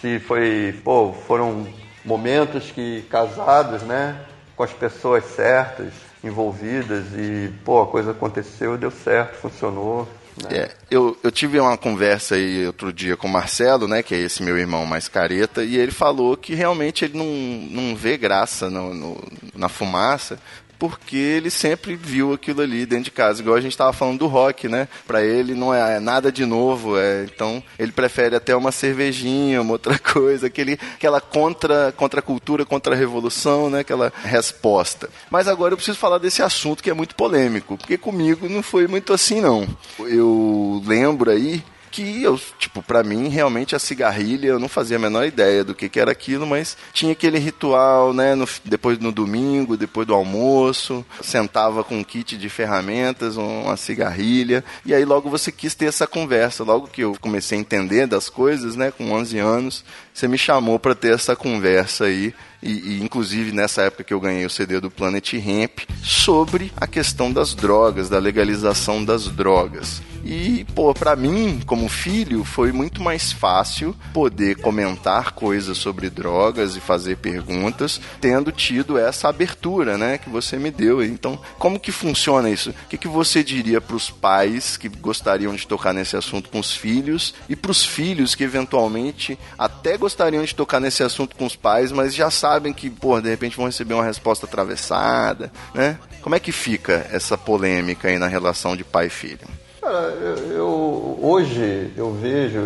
se foi, pô, foram momentos que casados, né, com as pessoas certas, envolvidas e, pô, a coisa aconteceu, deu certo, funcionou. Né? É, eu, eu tive uma conversa aí outro dia com o Marcelo, né, que é esse meu irmão mais careta, e ele falou que realmente ele não, não vê graça no, no na fumaça, porque ele sempre viu aquilo ali dentro de casa, igual a gente estava falando do rock, né? Para ele não é nada de novo, é, então ele prefere até uma cervejinha, uma outra coisa, aquele, aquela contra contra cultura, contra revolução, né? Aquela resposta. Mas agora eu preciso falar desse assunto que é muito polêmico, porque comigo não foi muito assim não. Eu lembro aí que eu, tipo, para mim, realmente a cigarrilha, eu não fazia a menor ideia do que, que era aquilo, mas tinha aquele ritual, né, no, depois no domingo, depois do almoço, sentava com um kit de ferramentas, uma cigarrilha, e aí logo você quis ter essa conversa, logo que eu comecei a entender das coisas, né, com 11 anos, você me chamou para ter essa conversa aí, e, e, inclusive nessa época que eu ganhei o CD do Planet Hemp, sobre a questão das drogas, da legalização das drogas. E, pô, para mim, como filho, foi muito mais fácil poder comentar coisas sobre drogas e fazer perguntas, tendo tido essa abertura, né, que você me deu. Então, como que funciona isso? O que, que você diria para os pais que gostariam de tocar nesse assunto com os filhos e para os filhos que eventualmente até gostariam de tocar nesse assunto com os pais, mas já sabem que, pô, de repente vão receber uma resposta atravessada, né? Como é que fica essa polêmica aí na relação de pai e filho? Cara, eu, eu, hoje eu vejo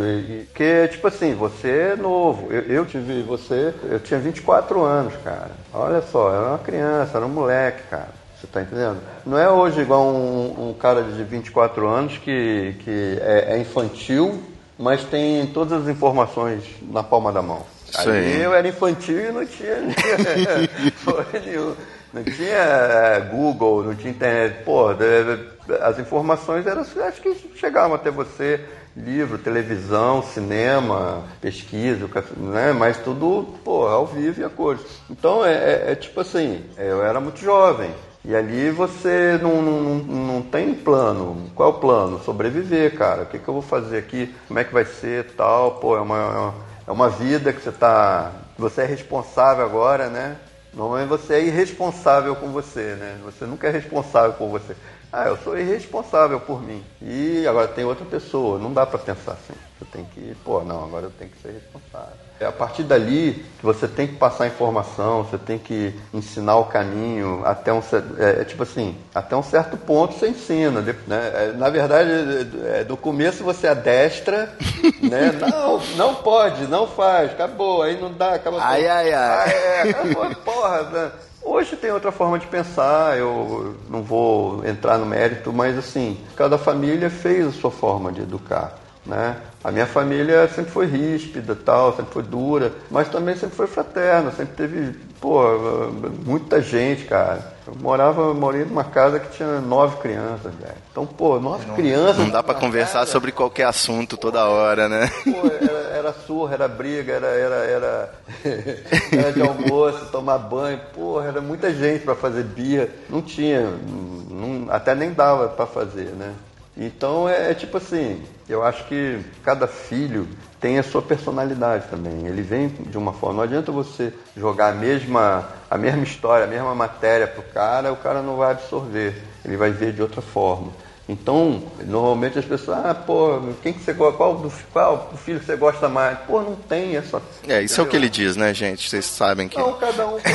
que, tipo assim, você é novo. Eu, eu tive você, eu tinha 24 anos, cara. Olha só, eu era uma criança, era um moleque, cara. Você tá entendendo? Não é hoje igual um, um cara de 24 anos que, que é, é, infantil, mas tem todas as informações na palma da mão. Aí eu era infantil e não tinha. Não tinha é, Google, não tinha internet. Pô, as informações eram, acho que chegavam até você, livro, televisão, cinema, pesquisa, né? mas tudo, pô, ao vivo e a cores. Então é, é, é, tipo assim, eu era muito jovem. E ali você não, não, não tem plano. Qual é o plano? Sobreviver, cara. O que, que eu vou fazer aqui? Como é que vai ser tal? Pô, é uma, é uma vida que você tá. Você é responsável agora, né? Normalmente você é irresponsável com você, né? Você nunca é responsável por você. Ah, eu sou irresponsável por mim. E agora tem outra pessoa. Não dá para pensar assim. Você tem que, pô, não, agora eu tenho que ser responsável. É a partir dali que você tem que passar informação, você tem que ensinar o caminho até um é, é tipo assim, até um certo ponto você ensina, né? É, na verdade, é, do começo você adestra, né? Não, não pode, não faz, acabou, aí não dá, acabou. Ai, ai, ai. Ah, é, acabou, porra, né? Hoje tem outra forma de pensar, eu não vou entrar no mérito, mas assim, cada família fez a sua forma de educar. Né? A minha família sempre foi ríspida, tal, sempre foi dura, mas também sempre foi fraterna, sempre teve, pô, muita gente, cara. Eu morava, eu morei numa casa que tinha nove crianças, velho. Então, pô, nove não, crianças. Não dá para conversar casa. sobre qualquer assunto toda hora, né? Pô, era, era surra, era briga, era, era, era, era de almoço, tomar banho, porra, era muita gente para fazer bia. Não tinha, não, até nem dava para fazer, né? Então é, é, tipo assim, eu acho que cada filho tem a sua personalidade também. Ele vem de uma forma. Não adianta você jogar a mesma, a mesma história, a mesma matéria pro cara, o cara não vai absorver. Ele vai ver de outra forma. Então, normalmente as pessoas, ah, pô, quem que você qual, qual filho que você gosta mais? Pô, não tem essa. É, isso é o que ele diz, né, gente? Vocês sabem que. Não, cada um tem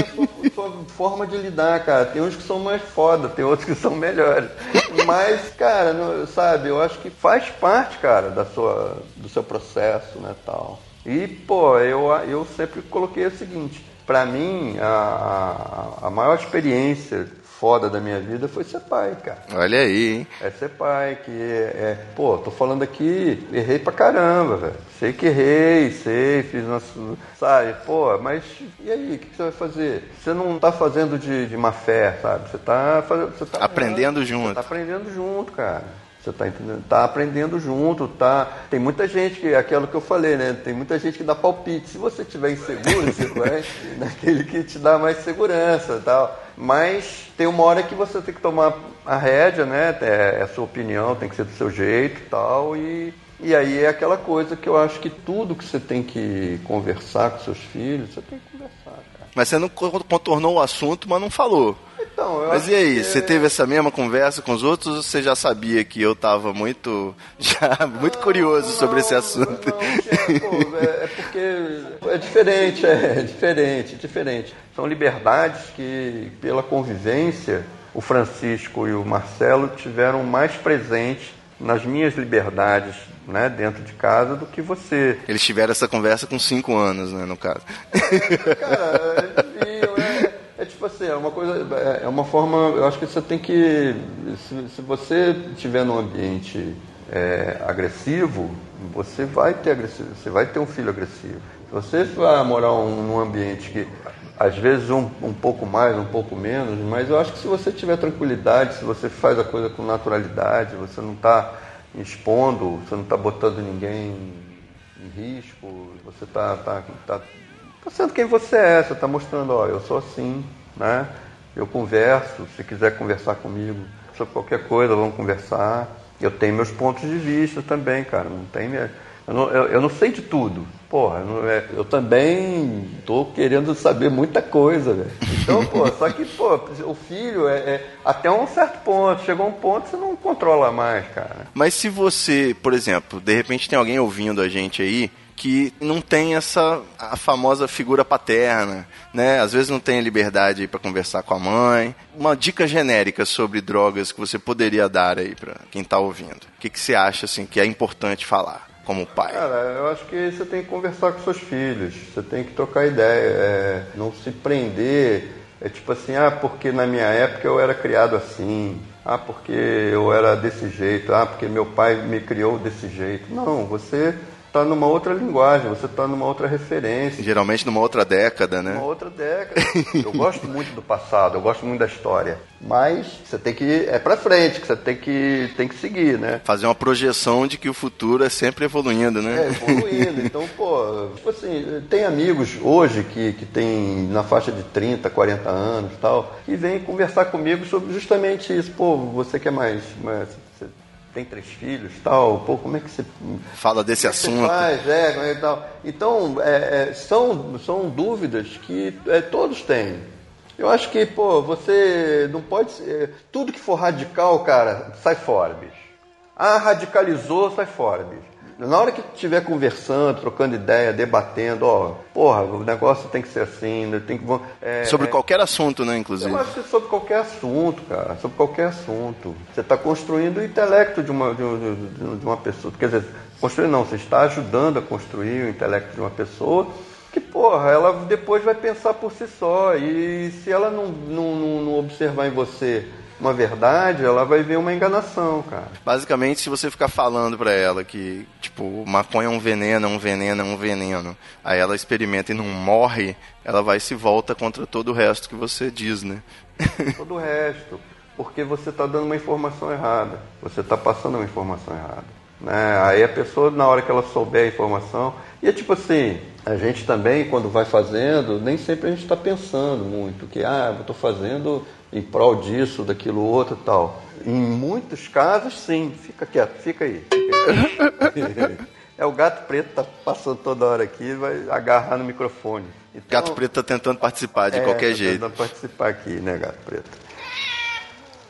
a sua, sua, forma de lidar, cara. Tem uns que são mais foda, tem outros que são melhores. Mas, cara, não, sabe, eu acho que faz parte, cara, da sua, do seu processo, né, tal. E, pô, eu, eu sempre coloquei o seguinte, para mim, a, a, a maior experiência foda da minha vida foi ser pai, cara. Olha aí, hein? É ser pai, que é, é pô, tô falando aqui, errei pra caramba, velho. Sei que errei, sei, fiz nosso, sabe, pô, mas e aí, o que, que, você vai fazer? Você não tá fazendo de, de má fé, sabe? Você tá fazendo, você tá aprendendo junto. Você tá aprendendo junto, cara. Você está entendendo? Tá aprendendo junto, tá? Tem muita gente que, aquilo que eu falei, né? Tem muita gente que dá palpite. Se você tiver inseguro, você vai naquele que te dá mais segurança, tal. Mas tem uma hora que você tem que tomar a rédea, né? É, é a sua opinião, tem que ser do seu jeito, tal. E e aí é aquela coisa que eu acho que tudo que você tem que conversar com seus filhos, você tem que conversar, cara. Mas você não contornou o assunto, mas não falou. Então, eu Mas e aí, que- você teve essa mesma conversa com os outros ou você já sabia que eu tava muito, já, muito curioso sobre esse assunto? Não, tinha, pô, é, é porque é diferente, é, diferente, diferente. São liberdades que, pela convivência, o Francisco e o Marcelo tiveram mais presente nas minhas liberdades né, dentro de casa do que você. Eles tiveram essa conversa com cinco anos, né, no caso. Cara, é, é, é tipo assim, é uma coisa, é é uma forma, eu acho que você tem que, se, se você estiver num ambiente é, agressivo, você vai ter agressivo, você vai ter um filho agressivo. Se você vai morar um, num ambiente que às vezes um, um pouco mais, um pouco menos, mas eu acho que se você tiver tranquilidade, se você faz a coisa com naturalidade, você não está expondo, você não está botando ninguém em risco, você está tá, tá, tá sendo quem você é, você está mostrando, ó, eu sou assim, né? Eu converso, se quiser conversar comigo sobre qualquer coisa, vamos conversar. Eu tenho meus pontos de vista também, cara, não tem minha... Eu não, eu, eu não sei de tudo. Porra, é- eu também tô querendo saber muita coisa, velho. Então, pô, só que, pô, o filho é, é até um certo ponto. Chegou um ponto que você não controla mais, cara. Mas se você, por exemplo, de repente tem alguém ouvindo a gente aí que não tem essa a famosa figura paterna, né? Às vezes não tem liberdade para conversar com a mãe. Uma dica genérica sobre drogas que você poderia dar aí para quem tá ouvindo. O que, que você acha assim que é importante falar como pai? Cara, eu acho que você tem que conversar com seus filhos, você tem que trocar ideia, é, não se prender. É tipo assim, ah, porque na minha época eu era criado assim, ah, porque eu era desse jeito, ah, porque meu pai me criou desse jeito. Não, você está numa outra linguagem, você está numa outra referência. Geralmente numa outra década, Uma né? outra década. Eu gosto muito do passado, eu gosto muito da história. Mas você tem que é pra frente, que você tem que, tem que seguir, né? Fazer uma projeção de que o futuro é sempre evoluindo, É, né? evoluindo. Então, pô, tipo assim, tem amigos hoje que, que tem na faixa de 30, 40 anos e tal, e vêm conversar comigo sobre justamente isso. Pô, você que é mais. mais você tem três filhos tal, pô, como é que você. Fala desse é assunto. faz, é, é tal. Então, é, é, são, são dúvidas que todos têm. Eu acho que, pô, você não pode. ser- tudo que for radical, cara, sai fora, bicho. Ah, radicalizou, sai fora, bicho. Na hora que estiver conversando, trocando ideia, debatendo, ó, porra, o negócio tem que ser assim, né, tem que. é, Sobre é, qualquer assunto, né, inclusive. eu acho que sobre qualquer assunto, cara, sobre qualquer assunto. Você está construindo o intelecto de uma, de, um- de- de uma pessoa. Quer dizer, construir não, você está ajudando a construir o intelecto de uma pessoa que, porra, ela depois vai pensar por si só. E se ela não, não, não- não observar em você uma verdade, ela vai ver uma enganação, cara. Basicamente, se você ficar falando pra ela que, tipo, maconha é um veneno, é um veneno, é um veneno, aí ela experimenta e não morre, ela vai se volta contra todo o resto que você diz, né? todo o resto, porque você está dando uma informação errada, você está passando uma informação errada. Né? Aí a pessoa, na hora que ela souber a informação, e é tipo assim, a gente também, quando vai fazendo, nem sempre a gente está pensando muito, que ah, eu estou fazendo em prol disso, daquilo, outro e tal. Em muitos casos, sim, fica quieto, fica aí. É o gato preto tá passando toda hora aqui, vai agarrar no microfone. Então, Gato Preto tá tentando participar de é, qualquer tô jeito. tentando participar aqui, né, Gato Preto?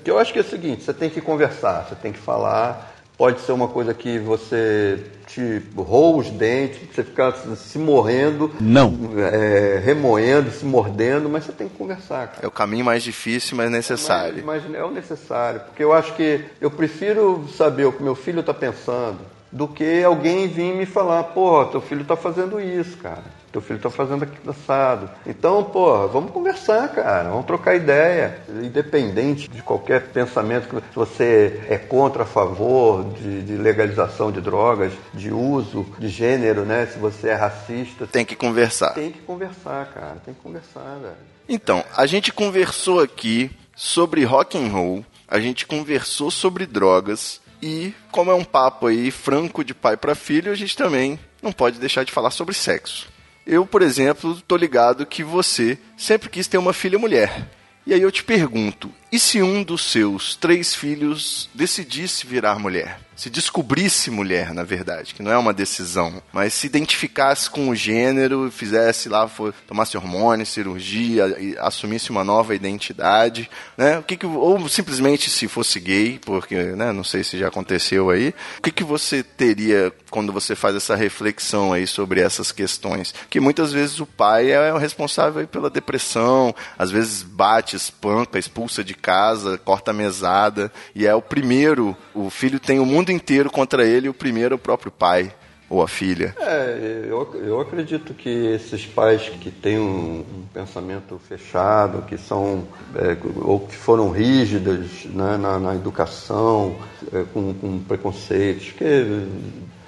Eu acho que é o seguinte, você tem que conversar, você tem que falar. Pode ser uma coisa que você te roa os dentes, você ficar se morrendo, Não. é, remoendo, se mordendo, mas você tem que conversar, cara. É o caminho mais difícil, mas necessário. Mas, mas é o necessário, porque eu acho que eu prefiro saber o que meu filho está pensando do que alguém vir me falar, pô, teu filho está fazendo isso, cara. Teu filho está fazendo aquilo assado. Então, pô, vamos conversar, cara. Vamos trocar ideia. Independente de qualquer pensamento que você é contra, a favor de, de legalização de drogas, de uso, de gênero, né? Se você é racista, Tem que conversar. tem que conversar, cara. Tem que conversar, velho. Então, a gente conversou aqui sobre rock and roll, a gente conversou sobre drogas e como é um papo aí franco de pai para filho, a gente também não pode deixar de falar sobre sexo. Eu, por exemplo, tô ligado que você sempre quis ter uma filha mulher. E aí eu te pergunto, E se um dos seus três filhos decidisse virar mulher? se descobrisse mulher, na verdade, que não é uma decisão, mas se identificasse com o gênero, fizesse lá, for, tomasse hormônios, cirurgia, assumisse uma nova identidade, né? O que, que ou simplesmente se fosse gay, porque, né, não sei se já aconteceu aí, o que, que você teria quando você faz essa reflexão aí sobre essas questões? Que muitas vezes o pai é o responsável pela depressão, às vezes bate, espanca, expulsa de casa, corta a mesada, e é o primeiro, o filho tem o mundo inteiro contra ele e o primeiro é o próprio pai ou a filha. É, eu, eu acredito que esses pais que têm um, um pensamento fechado, que são é, ou que foram rígidos né, na, na, educação, é, com, com preconceitos, que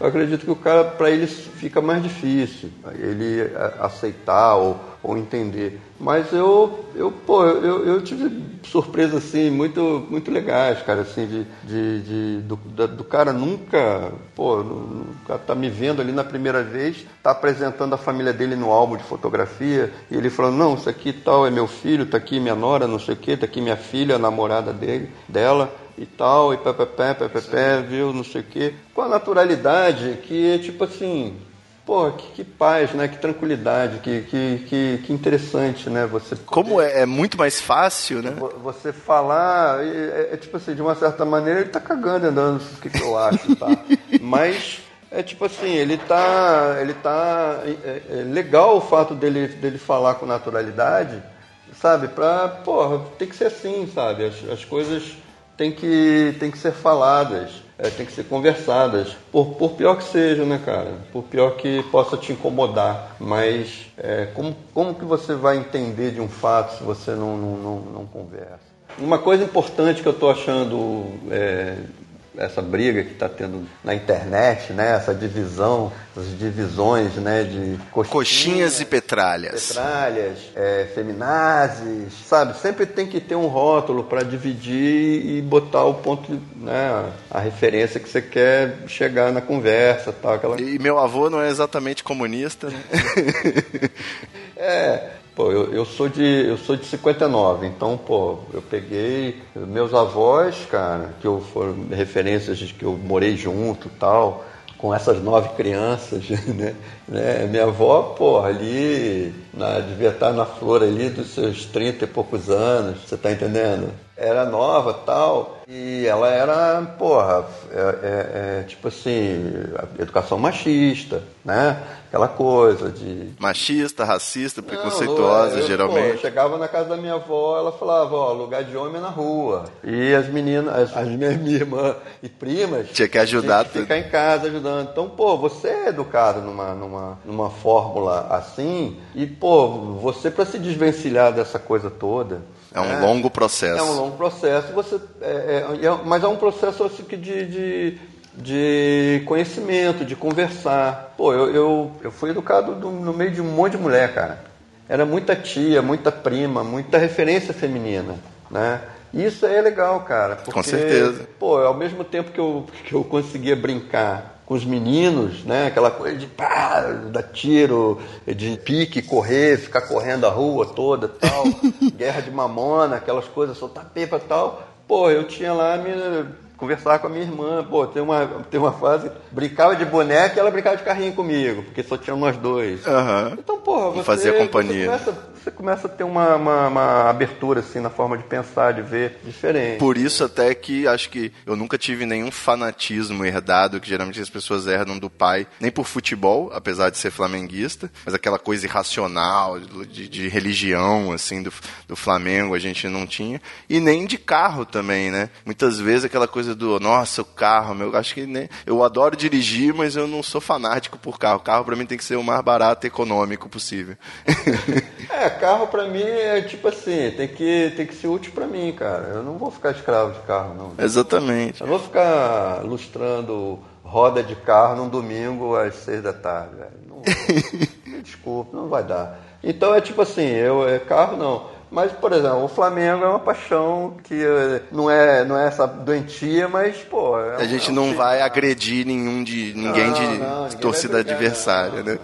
eu acredito que o cara, para ele, fica mais difícil ele aceitar ou, ou entender. Mas eu, eu, pô, eu, eu tive surpresas assim muito, muito legais, cara, assim, de, de, de do, do, cara nunca, pô, nunca tá me vendo ali na primeira vez, tá apresentando a família dele no álbum de fotografia, e ele falando, não, isso aqui tal é meu filho, tá aqui minha nora, não sei o que, tá aqui minha filha, a namorada dele, dela e tal, e pé, pé, pé, viu, não sei o quê. Com a naturalidade que, tipo assim, pô, que, que paz, né? Que tranquilidade, que, que, que, que interessante, né? Você poder, Como é, é, muito mais fácil, né? Você falar, é, é, tipo assim, de uma certa maneira ele tá cagando andando, o que, que eu acho, tá? Mas é tipo assim, ele tá, ele tá é, é, legal o fato dele, dele falar com naturalidade, sabe? Pra, porra, tem que ser assim, sabe? As, as coisas tem que, tem que ser faladas, é, tem que ser conversadas, por, por pior que seja, né, cara? Por pior que possa te incomodar. Mas é, como, como que você vai entender de um fato se você não, não, não, não conversa? Uma coisa importante que eu estou achando é, essa briga que está tendo na internet, né? Essa divisão, essas divisões, né? De coxinhas, coxinhas e petralhas, petralhas, é, feminazes, sabe? Sempre tem que ter um rótulo para dividir e botar o ponto, né? A referência que você quer chegar na conversa, tal. Aquela... E meu avô não é exatamente comunista, né? é. Pô, eu, eu, sou de, eu sou de 59, então, pô, eu peguei meus avós, cara, que eu foram referências de que eu morei junto tal, com essas nove crianças, né? né? Minha avó, pô, ali, na, devia estar na flor ali dos seus 30 e poucos anos, você tá entendendo? Era nova tal, e ela era, porra, é, é, é, tipo assim, educação machista, né? Aquela coisa de. Machista, racista, preconceituosa, não, eu, geralmente. Eu chegava na casa da minha avó, ela falava, ó, lugar de homem é na rua. E as meninas, as, as minhas minha irmãs e primas. Tinha que ajudar tinha que ficar em casa ajudando. Então, pô, você é educado numa, numa, numa fórmula assim, e, pô, você para se desvencilhar dessa coisa toda. É um é, longo processo. É um longo processo, você, é, é, é mas é um processo assim, de, de de conhecimento, de conversar. Pô, eu, eu, eu fui educado no meio de um monte de mulher, cara. Era muita tia, muita prima, muita referência feminina, né? Isso é legal, cara. Porque, Com certeza. Pô, ao mesmo tempo que eu, que eu conseguia brincar com os meninos, né? Aquela coisa de pá, dar tiro, de pique, correr, ficar correndo a rua toda tal, guerra de mamona, aquelas coisas, soltar pepa e tal. Pô, eu tinha lá minha conversar com a minha irmã. Pô, tem uma, tem uma fase, brincava de boneca e ela brincava de carrinho comigo, porque só tinha nós dois. Uhum. Então, porra, você, fazia companhia. Você começa, você começa a ter uma, uma, uma, abertura assim na forma de pensar, de ver diferente. Por isso até que acho que eu nunca tive nenhum fanatismo herdado, que geralmente as pessoas herdam do pai, nem por futebol, apesar de ser flamenguista, mas aquela coisa irracional, de, de religião, assim, do, do Flamengo a gente não tinha, e nem de carro também, né? Muitas vezes aquela coisa do, nossa, o carro, meu, acho que nem, eu adoro dirigir, mas eu não sou fanático por carro. O carro para mim tem que ser o mais barato e econômico possível. é, carro para mim é tipo assim, tem que, tem que ser útil para mim, cara. Eu não vou ficar escravo de carro, não. Exatamente. Eu não vou ficar lustrando roda de carro num domingo às seis da tarde, velho. Não, me desculpe, não vai dar. Então é tipo assim, eu é carro não. Mas, por exemplo, o Flamengo é uma paixão que eh, não é, não é essa doentia, mas, pô. É a gente é não vai agredir nenhum de, ninguém não, de não, ninguém torcida adversária, né?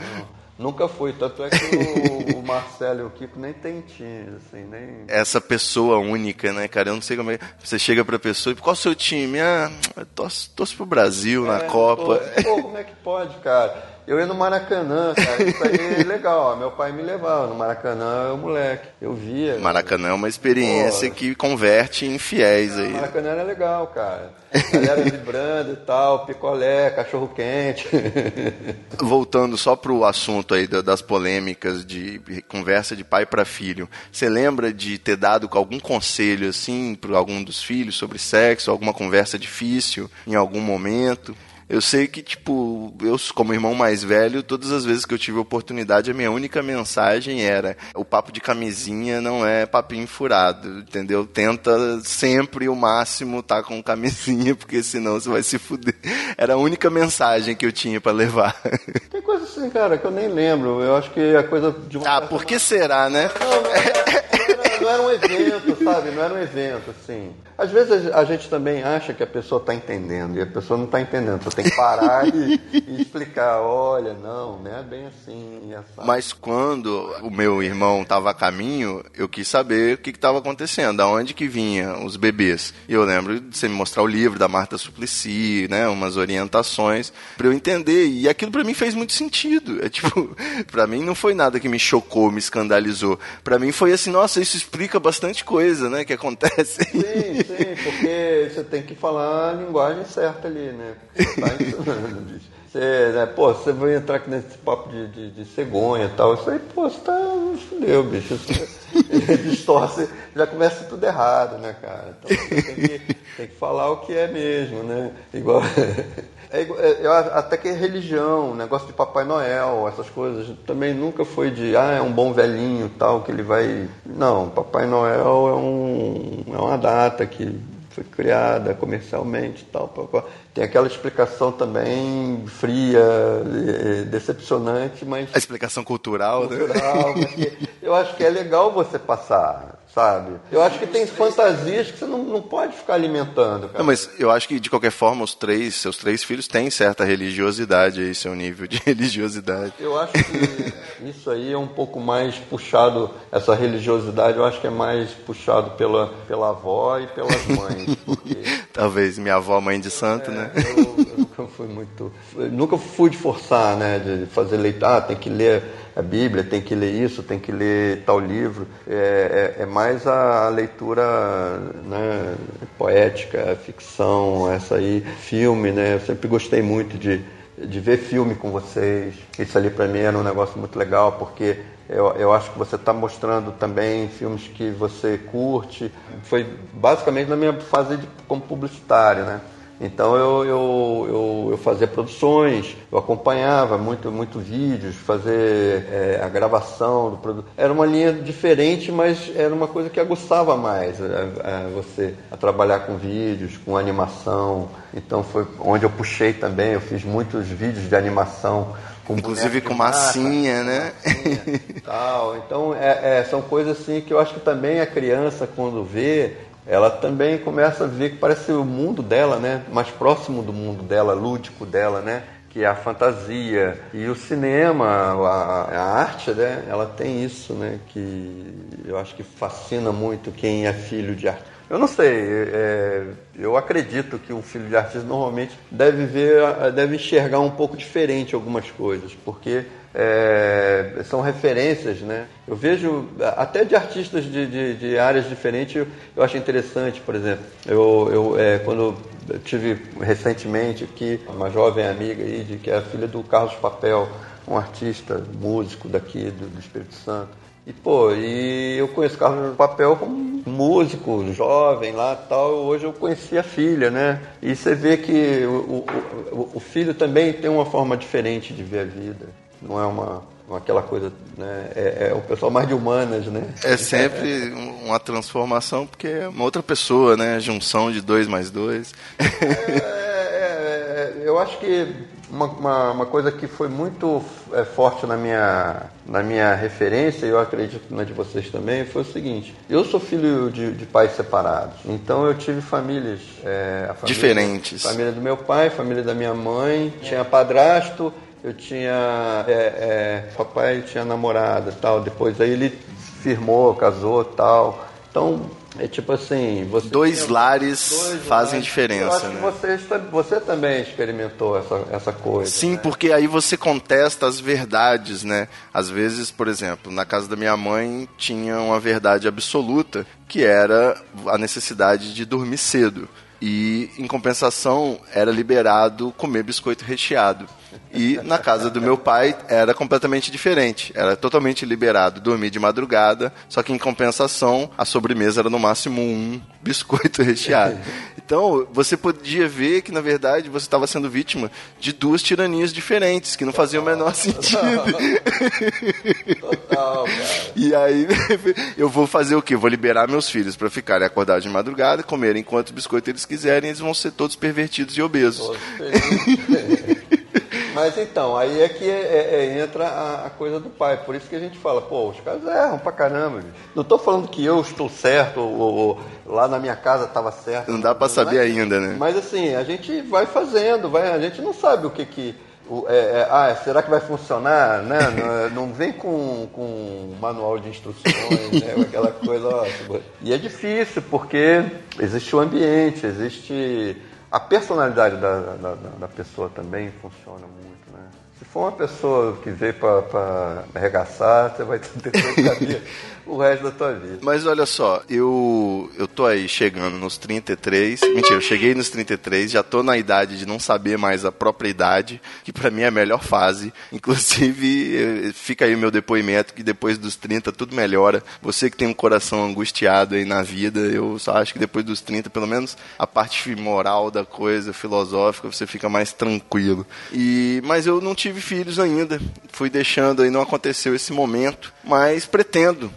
Nunca fui, tanto é que o, o Marcelo e o Kiko nem tem time, assim, nem... Essa pessoa única, né, cara? Eu não sei como é. Você chega pra pessoa e qual é o seu time? Ah, torço, torço pro Brasil na É, Copa. Pô, pô, como é que pode, cara? Eu ia no Maracanã, cara, isso aí é legal. ó, Meu pai me levava no Maracanã, eu moleque. Eu via. Maracanã é uma experiência Pô. que converte em fiéis aí. Maracanã era legal, cara. Galera vibrando e tal, picolé, cachorro quente. Voltando só pro assunto aí da- das polêmicas de conversa de pai para filho, você lembra de ter dado algum conselho assim para algum dos filhos sobre sexo, alguma conversa difícil em algum momento? Eu sei que, tipo, eu, como irmão mais velho, todas as vezes que eu tive oportunidade, a minha única mensagem era: o papo de camisinha não é papinho furado, entendeu? Tenta sempre o máximo estar com camisinha, porque senão você vai se fuder. Era a única mensagem que eu tinha para levar. Tem coisa assim, cara, que eu nem lembro. Eu acho que a coisa de uma Ah, por que será, né? Não, não era, não era um evento, sabe? Não era um evento, assim. Às vezes a gente também acha que a pessoa está entendendo e a pessoa não está entendendo. Você tem que parar e, e explicar: olha, não, não é bem assim. é assado. Mas quando o meu irmão estava a caminho, eu quis saber o que estava acontecendo, aonde que vinham os bebês. E eu lembro de você me mostrar o livro da Marta Suplicy, né, umas orientações para eu entender. E aquilo para mim fez muito sentido. É tipo, para mim não foi nada que me chocou, me escandalizou. Para mim foi assim, nossa, isso explica bastante coisa, né, que acontece. Sim, sim, porque você tem que falar a linguagem certa ali, né? Você tá ensinando, bicho. Você, né, pô, você vai entrar aqui nesse papo de, de, de cegonha e tal, isso aí, pô, você tá. Fudeu, bicho. Você distorce, já começa tudo errado, né, cara? Então você tem que, tem que falar o que é mesmo, né? Igual. É é, até que religião, negócio de Papai Noel, essas coisas, também nunca foi de, ah, é um bom velhinho tal, que ele vai. Não, Papai Noel é, um, é uma data que foi criada comercialmente e tal. pá, pá. Tem aquela explicação também fria, decepcionante, mas A explicação cultural, né? cultural, que eu acho que é legal você passar, sabe? Eu acho que tem fantasias que você não, não pode ficar alimentando, cara. Não, mas eu acho que de qualquer forma os três, seus três filhos têm certa religiosidade aí, seu nível de religiosidade. Eu acho que isso aí é um pouco mais puxado, essa religiosidade, eu acho que é mais puxado pela, pela avó e pelas mães. Porque Talvez minha avó, mãe de santo, né? eu, eu nunca fui muito. nunca fui de forçar, né? De fazer leitura, ah, tem que ler a Bíblia, tem que ler isso, tem que ler tal livro. É, é, é mais a leitura né, poética, ficção, essa aí, filme, né? Eu sempre gostei muito de, de ver filme com vocês. Isso ali para mim era um negócio muito legal, porque eu, eu acho que você está mostrando também filmes que você curte. Foi basicamente na minha fase de, como publicitário, né? Então eu, eu, eu, eu fazia produções, eu acompanhava muito, muito vídeos, fazer é, a gravação do produto. Era uma linha diferente, mas era uma coisa que aguçava mais a, a você a trabalhar com vídeos, com animação. Então foi onde eu puxei também, eu fiz muitos vídeos de animação. Com Inclusive com massa, massinha, né? massinha tal. Então é, é, são coisas assim que eu acho que também a criança quando vê ela também começa a ver que parece o mundo dela, né? Mais próximo do mundo dela, lúdico dela, né? Que é a fantasia. E o cinema, a, a arte, né? Ela tem isso, né? Que eu acho que fascina muito quem é filho de arte. Eu não sei, é, eu acredito que um filho de artista normalmente deve ver, deve enxergar um pouco diferente algumas coisas, porque é, são referências, né? Eu vejo até de artistas de, de, de áreas diferentes, eu, eu, acho interessante, por exemplo, eu, eu é, quando eu tive recentemente aqui uma jovem amiga aí, de, que é a filha do Carlos Papel, um artista, músico daqui do, do Espírito Santo. E, pô, e eu conheço o Carlos Papel como músico, jovem lá tal. Hoje eu conheci a filha, né? E você vê que o, o, o filho também tem uma forma diferente de ver a vida. Não é uma, aquela coisa, né? É, é o pessoal mais de humanas, né? É sempre uma transformação, porque é uma outra pessoa, né? Junção de dois mais dois. É, é, eu acho que uma, uma, uma, coisa que foi muito é, forte na minha, na minha referência, e eu acredito na de vocês também, foi o seguinte: eu sou filho de, de pais separados, então eu tive famílias é, família, diferentes. Família do meu pai, família da minha mãe, tinha padrasto, eu tinha. É, é, papai tinha namorada tal. Depois aí ele firmou, casou tal. Então, é tipo assim, você dois lares dois fazem lares. diferença, né? você, você também experimentou essa, essa coisa. Sim, né? porque aí você contesta as verdades, né? Às vezes, por exemplo, na casa da minha mãe tinha uma verdade absoluta, que era a necessidade de dormir cedo. E, em compensação, era liberado comer biscoito recheado. E na casa do meu pai era completamente diferente. Era totalmente liberado dormir de madrugada, só que em compensação a sobremesa era no máximo um biscoito recheado. Então você podia ver que na verdade você estava sendo vítima de duas tiranias diferentes, que não faziam o menor sentido. Total, cara. E aí eu vou fazer o quê? Vou liberar meus filhos para ficarem acordados de madrugada, comerem quanto biscoito eles quiserem, eles vão ser todos pervertidos e obesos. Mas então, aí é que é- é- entra a, a coisa do pai. Por isso que a gente fala, pô, os caras erram pra caramba. Não tô falando que eu estou certo ou, ou lá na minha casa estava certo. Não dá saber é- ainda, né? Mas assim, a gente vai fazendo, vai, a gente não sabe o que que. o- é- é, ah, será que vai funcionar? Né? Não, não vem com, com manual de instruções, né? aquela coisa. ó, e é difícil, porque existe o ambiente, existe. A personalidade da, da, da- pessoa também funciona muito, for uma pessoa que veio para arregaçar, você vai ter que o resto da tua vida. Mas olha só, eu eu tô aí chegando nos 33. Mentira, eu cheguei nos 33, já tô na idade de não saber mais a própria idade, que pra mim é a melhor fase. Inclusive, eh, fica aí o meu depoimento que depois dos 30 tudo melhora. Você que tem um coração angustiado aí na vida, eu só acho que depois dos 30, pelo menos a parte moral da coisa, filosófica, você fica mais tranquilo. E mas eu não tive filhos ainda. Fui deixando aí, não aconteceu esse momento, mas pretendo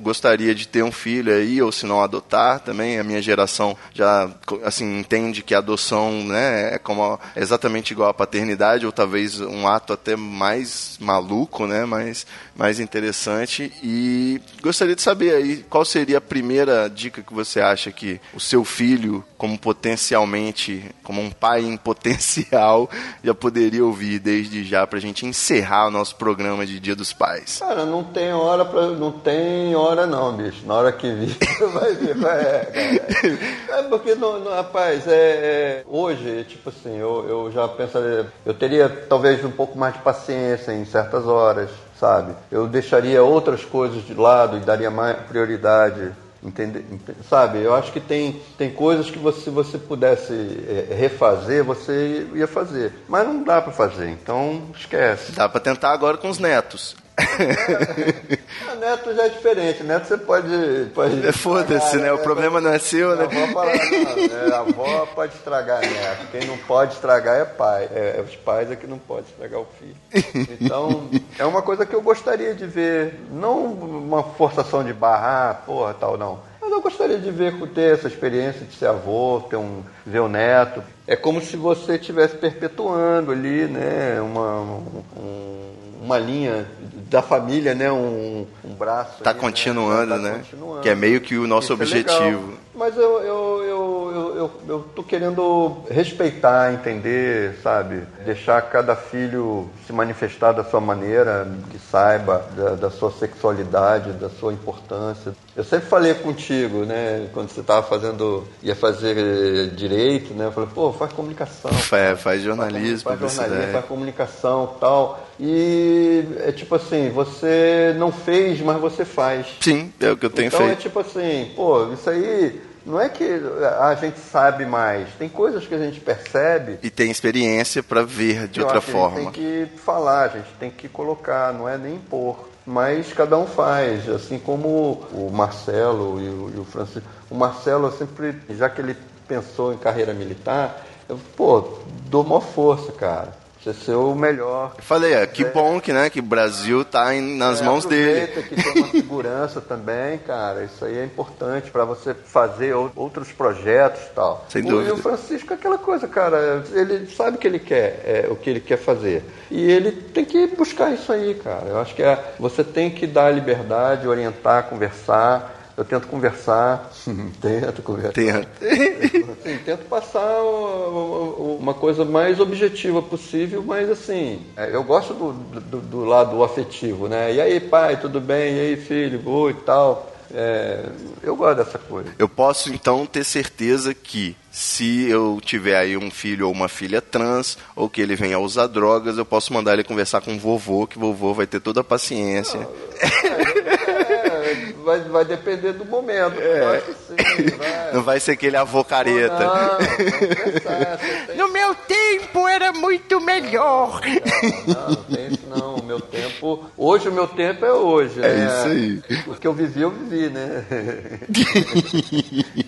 gostaria de ter um filho aí, ou se não adotar também, a minha geração já assim entende que a adoção né, é como exatamente igual à paternidade, ou talvez um ato até mais maluco, né, mais, mais interessante. E gostaria de saber aí qual seria a primeira dica que você acha que o seu filho, como potencialmente, como um pai em potencial, já poderia ouvir desde já para a gente encerrar o nosso programa de Dia dos Pais. Cara, não tem hora para não tem hora não, bicho. Na hora que vir, vai. Vai, é, é porque, não, rapaz, é, é, hoje, tipo assim, eu, eu já pensaria, eu teria talvez um pouco mais de paciência em certas horas, sabe? Eu deixaria outras coisas de lado e daria mais prioridade. Entende, ente- sabe, eu acho que tem, tem coisas que você, se você pudesse é, refazer, você ia fazer. Mas não dá para fazer, então esquece. Dá para tentar agora com os netos. A neto já é diferente, neto você pode. pode É, Foda-se, né? O problema não é seu, A né? avó, fala, não, é, a avó pode estragar neto. Quem não pode estragar é pai. É, é os pais é que não pode estragar o filho. Então, é uma coisa que eu gostaria de ver. Não uma forçação de barrar, porra, tal, não. Mas eu gostaria de ver, ter essa experiência de ser avô, ter um, ver o neto. É como se você estivesse perpetuando ali, né? Uma, um- uma linha da família, né? Um, um braço. Tá aí, continuando, Tá né? continuando. Que é meio que o nosso Isso é objetivo. Mas eu, eu, eu, eu, eu, eu tô querendo respeitar, entender, sabe? Deixar cada filho se manifestar da sua maneira, que saiba da, da sua sexualidade, da sua importância. Eu sempre falei contigo, né? Quando você estava fazendo, ia fazer eh, direito, né? Eu falei, pô, faz comunicação. Faz, faz jornalismo, Faz jornalismo, publicidade. faz comunicação tal. E é tipo assim, você não fez, mas você faz. Sim, é o que eu tenho então é feito. tipo assim, pô, isso aí não é que a gente sabe mais. Tem coisas que a gente percebe. E tem experiência para ver de outra forma. A gente tem que falar, a gente tem que colocar, não é nem impor. Mas cada um faz, assim como o Marcelo e o, e o Francisco. O Marcelo, sempre, já que ele pensou em carreira militar, eu, pô, dou maior força, cara. Você ser o melhor. Eu falei, é, que bom que, né, que o Brasil tá em- nas É, mãos dele. que tem uma segurança também, cara. Isso aí é importante para você fazer ou- outros projetos e tal. Sem O- dúvida. E o Francisco é aquela coisa, cara. Ele sabe o que ele quer, é, o que ele quer fazer. E ele tem que buscar isso aí, cara. Eu acho que é, você tem que dar liberdade, orientar, conversar. Eu tento conversar, tento conversar. Tenta. Assim, tento passar uma coisa mais objetiva possível, mas assim, é, eu gosto do, do, do lado afetivo, né? E aí, pai, tudo bem? E aí, filho? Oi e tal. É, eu gosto dessa coisa. Eu posso então ter certeza que se eu tiver aí um filho ou uma filha trans, ou que ele venha a usar drogas, eu posso mandar ele conversar com o vovô, que o vovô vai ter toda a paciência. É, vai, vai depender do momento. Eu acho que sim, vai. Não vai ser aquele avô Não, careta. você tem No meu tempo era muito melhor. Não, não tem isso não. O meu tempo. Hoje o meu tempo é hoje. É né? isso aí. O que eu vivi, eu vivi, né?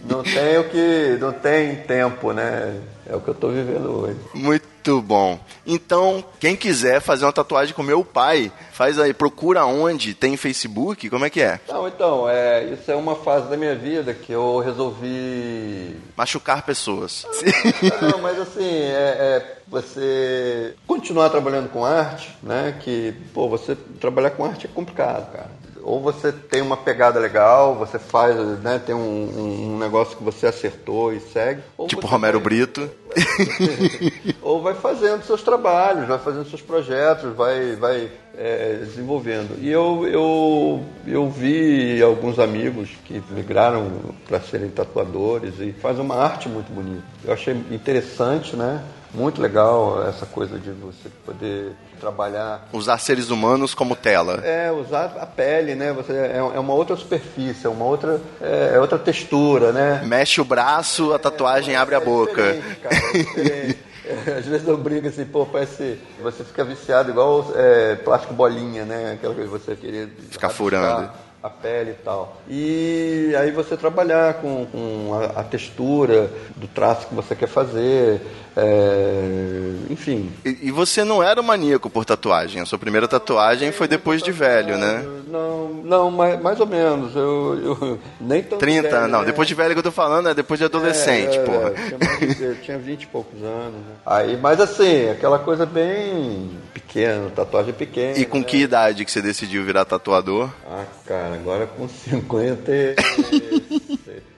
não tem o que. Não tem tempo, né? É o que eu tô vivendo hoje. Muito bom. Então, quem quiser fazer uma tatuagem com meu pai, faz aí, procura onde, tem Facebook, como é que é? Não, então, é, isso é uma fase da minha vida que eu resolvi. Machucar pessoas. Não, mas assim, é, é você continuar trabalhando com arte, né? Que, pô, você trabalhar com arte é complicado, cara. Ou você tem uma pegada legal, você faz, né? Tem um, um- negócio que você acertou e segue. tipo Romero vai- Brito. ou vai fazendo seus trabalhos, vai fazendo seus projetos, vai, vai é, desenvolvendo. E eu, eu, eu vi alguns amigos que migraram para serem tatuadores e fazem uma arte muito bonita. Eu achei interessante, né? Muito legal essa coisa de você poder trabalhar Usar seres humanos como tela. é, usar a pele, né? Você, é, é uma outra superfície, é uma outra, é, é outra textura, né? Mexe o braço, a tatuagem abre a É boca. cara, é. É, Às vezes eu brinco assim, pô, parece. Você fica viciado igual é, plástico bolinha, né? Aquela coisa que você queria. Ficar furando. A pele e tal. E aí você trabalhar com, com a, a textura do traço que você quer fazer. É, enfim. E, e você não era maníaco por tatuagem. A sua primeira tatuagem foi depois de velho, né? Não, não, mais, mais ou menos. Eu, eu nem tanto 30, velho, não, né? depois de velho que eu tô falando é depois de adolescente, É, é, porra. é, tinha, mais, eu tinha 20 e poucos anos. Né? Aí, mas assim, aquela coisa bem pequena, tatuagem pequena. E com né? que idade que você decidiu virar tatuador? Ah, cara, agora com 50.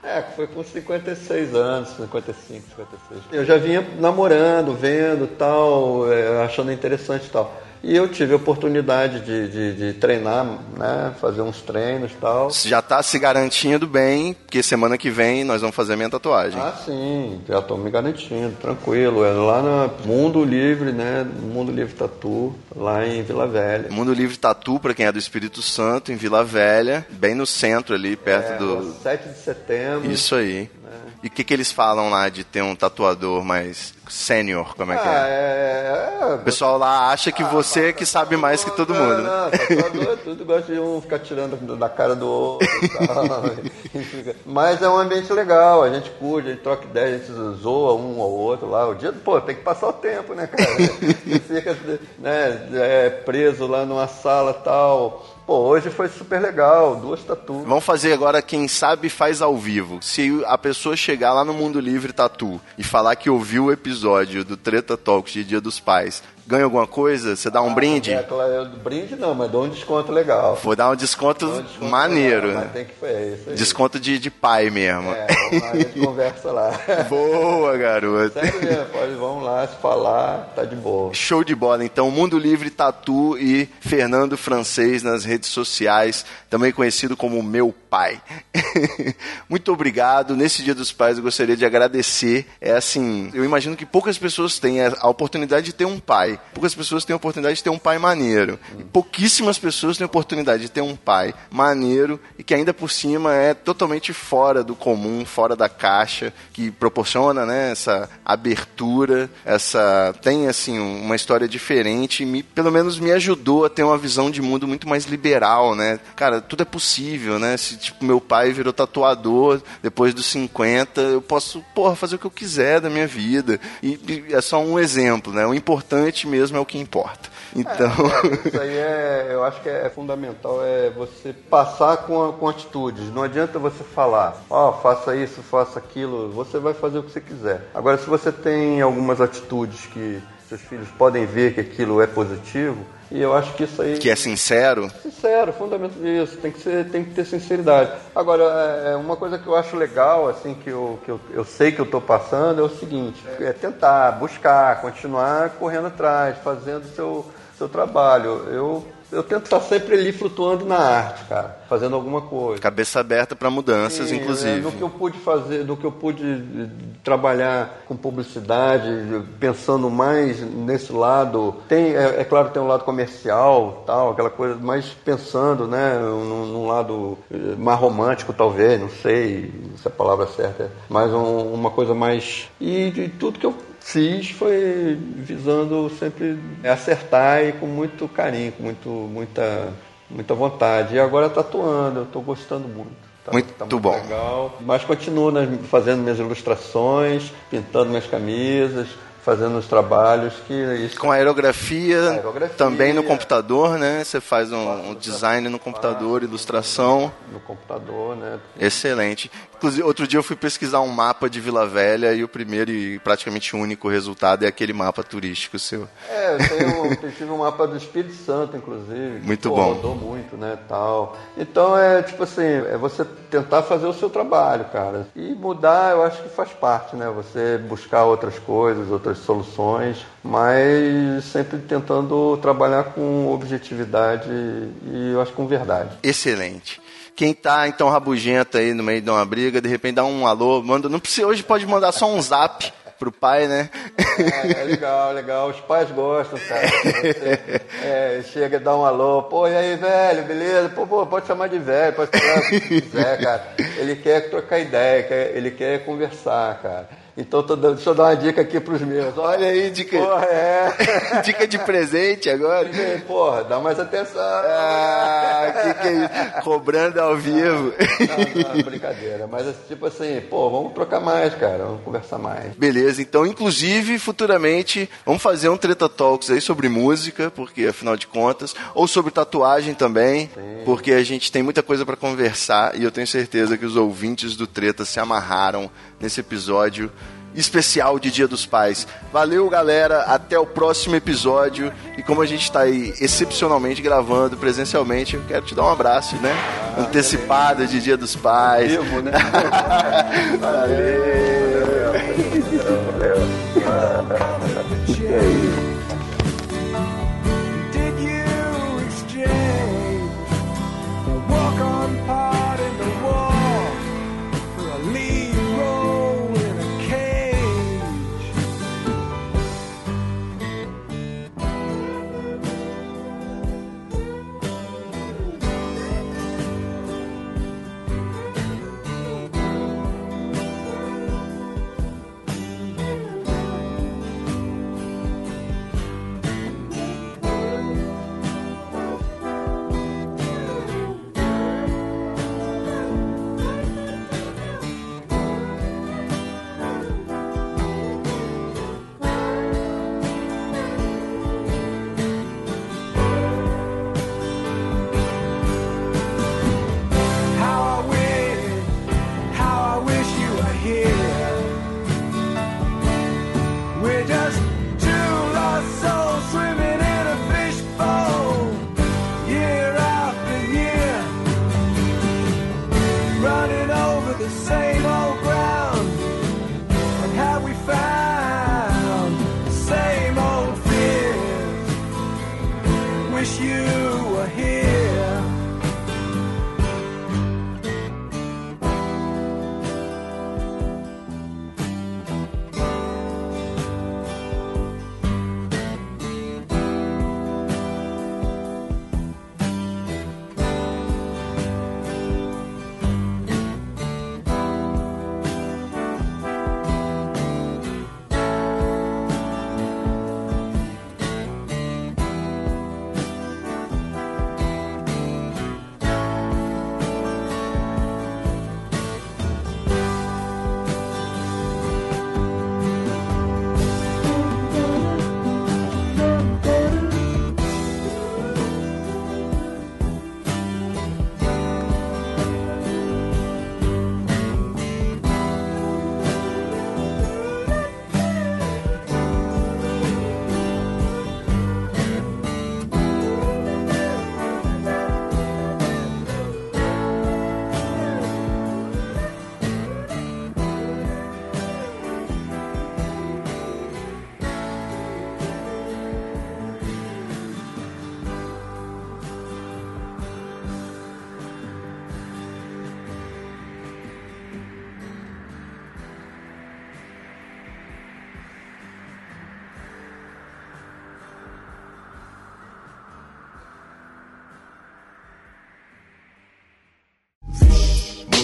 É, foi com 56 anos, 55, 56. Eu já vinha namorando, vendo tal, é, achando interessante e tal. E eu tive a oportunidade de, de, de treinar, né? Fazer uns treinos e tal. Você já tá se garantindo bem, porque semana que vem nós vamos fazer a minha tatuagem. Ah, sim, já estou me garantindo, tranquilo. É lá no Mundo Livre, né? Mundo Livre Tatu, lá em Vila Velha. Mundo Livre Tatu, pra quem é do Espírito Santo, em Vila Velha, bem no centro ali, perto É, do. 7 de setembro. Isso aí. E o que, que eles falam lá de ter um tatuador mais sênior? Como é que Ah, é? é, é, O pessoal lá acha que você é que sabe mais que todo mundo. né? Não, não, tatuador é tudo, gosta de um ficar tirando da cara do outro Mas é um ambiente legal, a gente curte, a gente troca ideia, a gente zoa um ao outro lá. O dia, pô, tem que passar o tempo, né, cara? E fica né, é, preso lá numa sala tal. Pô, hoje foi super legal, duas tatuas. Vamos fazer agora, quem sabe faz ao vivo. Se a pessoa chegar lá no Mundo Livre Tatu e falar que ouviu o episódio do Treta Talks de Dia dos Pais, ganha alguma coisa? Você dá um brinde? É, claro, brinde não, mas dou um desconto legal. Vou dar um desconto um desconto maneiro. legal, mas tem que é isso aí. Desconto de, de pai mesmo. É, vamos lá, a gente conversa lá. Boa, garoto. Sério mesmo, pode, vamos lá, se falar, tá de boa. Show de bola. Então, Mundo Livre Tatu e Fernando Francês nas redes sociais, também conhecido como Meu Pai. Muito obrigado. Nesse Dia dos Pais, eu gostaria de agradecer. É assim, eu imagino que poucas pessoas têm a oportunidade de ter um pai. Poucas pessoas têm a oportunidade de ter um pai maneiro. E pouquíssimas pessoas têm a oportunidade de ter um pai maneiro e que ainda por cima é totalmente fora do comum, fora da caixa, que proporciona, né, essa abertura, essa tem assim uma história diferente e me, pelo menos me ajudou a ter uma visão de mundo muito mais liberal, né? Cara, tudo é possível, né? Se tipo meu pai virou tatuador depois dos 50, eu posso, porra, fazer o que eu quiser da minha vida. E, e é só um exemplo, né? O importante mesmo é o que importa. Então, Isso aí é, eu acho que é fundamental, é você passar com, a- com atitudes. Não adianta você falar, ó, faça isso, faça aquilo, você vai fazer o que você quiser. Agora, se você tem algumas atitudes que seus filhos podem ver que aquilo é positivo, E eu acho que isso aí. Que é sincero. Sincero, fundamento disso. Tem que, ser, tem que ter sinceridade. Agora, é, é uma coisa que eu acho legal, assim, que eu, que eu, eu sei que eu estou passando, é o seguinte: é tentar, buscar, continuar correndo atrás, fazendo o seu, seu trabalho. Eu eu tento estar sempre ali flutuando na arte, cara, fazendo alguma coisa. Cabeça aberta para mudanças, Sim, inclusive. É, do que eu pude fazer, do que eu pude eh, trabalhar com publicidade, pensando mais nesse lado. Tem, é, é claro, tem um lado comercial, tal, aquela coisa, mas pensando, né, num, num lado eh, mais romântico, talvez, não sei se a palavra é certa, mas um, uma coisa mais e, e tudo que eu fiz foi visando sempre acertar e com muito carinho, com muito, muita, muita vontade. E agora tatuando, eu estou gostando muito. Tá, muito, tá muito bom. legal. Mas continuo nas, fazendo minhas ilustrações, pintando minhas camisas, fazendo os trabalhos que isso Com aerografia, Aerografia. também no computador, né? Você faz um, um design no computador, ilustração. no computador, né? Excelente. Inclusive, outro dia eu fui pesquisar um mapa de Vila Velha e o primeiro e praticamente único resultado é aquele mapa turístico seu. É, eu tenho, eu tive um mapa do Espírito Santo, inclusive. que, Muito pô, bom. Rodou muito, né, tal. Então é tipo assim, é você tentar fazer o seu trabalho, cara. E mudar, eu acho que faz parte, né? Você buscar outras coisas, outras soluções, mas sempre tentando trabalhar com objetividade e eu acho com verdade. Excelente. Quem tá então rabugento aí no meio de uma briga, de repente dá um alô, manda, não precisa hoje pode mandar só um zap pro pai, né? É, é legal, legal. Os pais gostam, cara. Você, é, chega e dá um alô, pô, e aí, velho, beleza? Pô, pô, pode chamar de velho, pode chamar o que quiser, cara. Ele quer trocar ideia, quer- ele quer conversar, cara. Então, tô dando, deixa eu dar uma dica aqui pros meus. Olha aí, dica, Porra, é. dica de presente agora. Porra, dá mais atenção. Ah, que que é isso? Cobrando ao vivo. Não, não, brincadeira. Mas tipo assim, pô, vamos trocar mais, cara. Vamos conversar mais. Beleza, então, inclusive, futuramente, vamos fazer um Treta Talks aí sobre música, porque afinal de contas, ou sobre tatuagem também, porque a gente tem muita coisa pra conversar e eu tenho certeza que os ouvintes do Treta se amarraram nesse episódio especial de Dia dos Pais. Valeu, galera, até o próximo episódio. E como a gente tá aí excepcionalmente gravando presencialmente, eu quero te dar um abraço, né? Antecipado de Dia dos Pais. Vivo, né? Did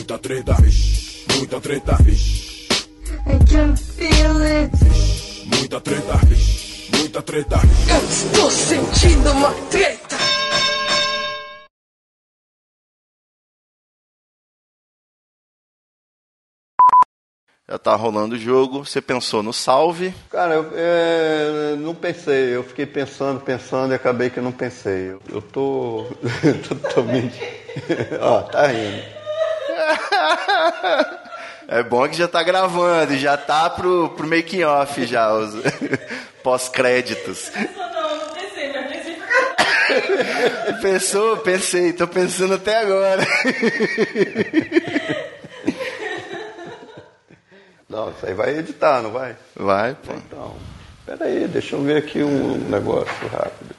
muita treta, muita treta, I can feel it. muita treta, muita treta. Eu estou sentindo uma treta. Já tá rolando o jogo, você pensou no salve. Cara, eu é, não pensei. Eu fiquei pensando, pensando e acabei que não pensei. Eu, eu tô totalmente. Ó, tá rindo. É bom que já tá gravando, já tá pro, pro making off já, os pós-créditos. Não, não pensei, mas pensei pra Pensou? Pensei, tô pensando até agora. Não, isso aí vai editar, não vai? Vai, pô. Então, peraí, deixa eu ver aqui um negócio rápido.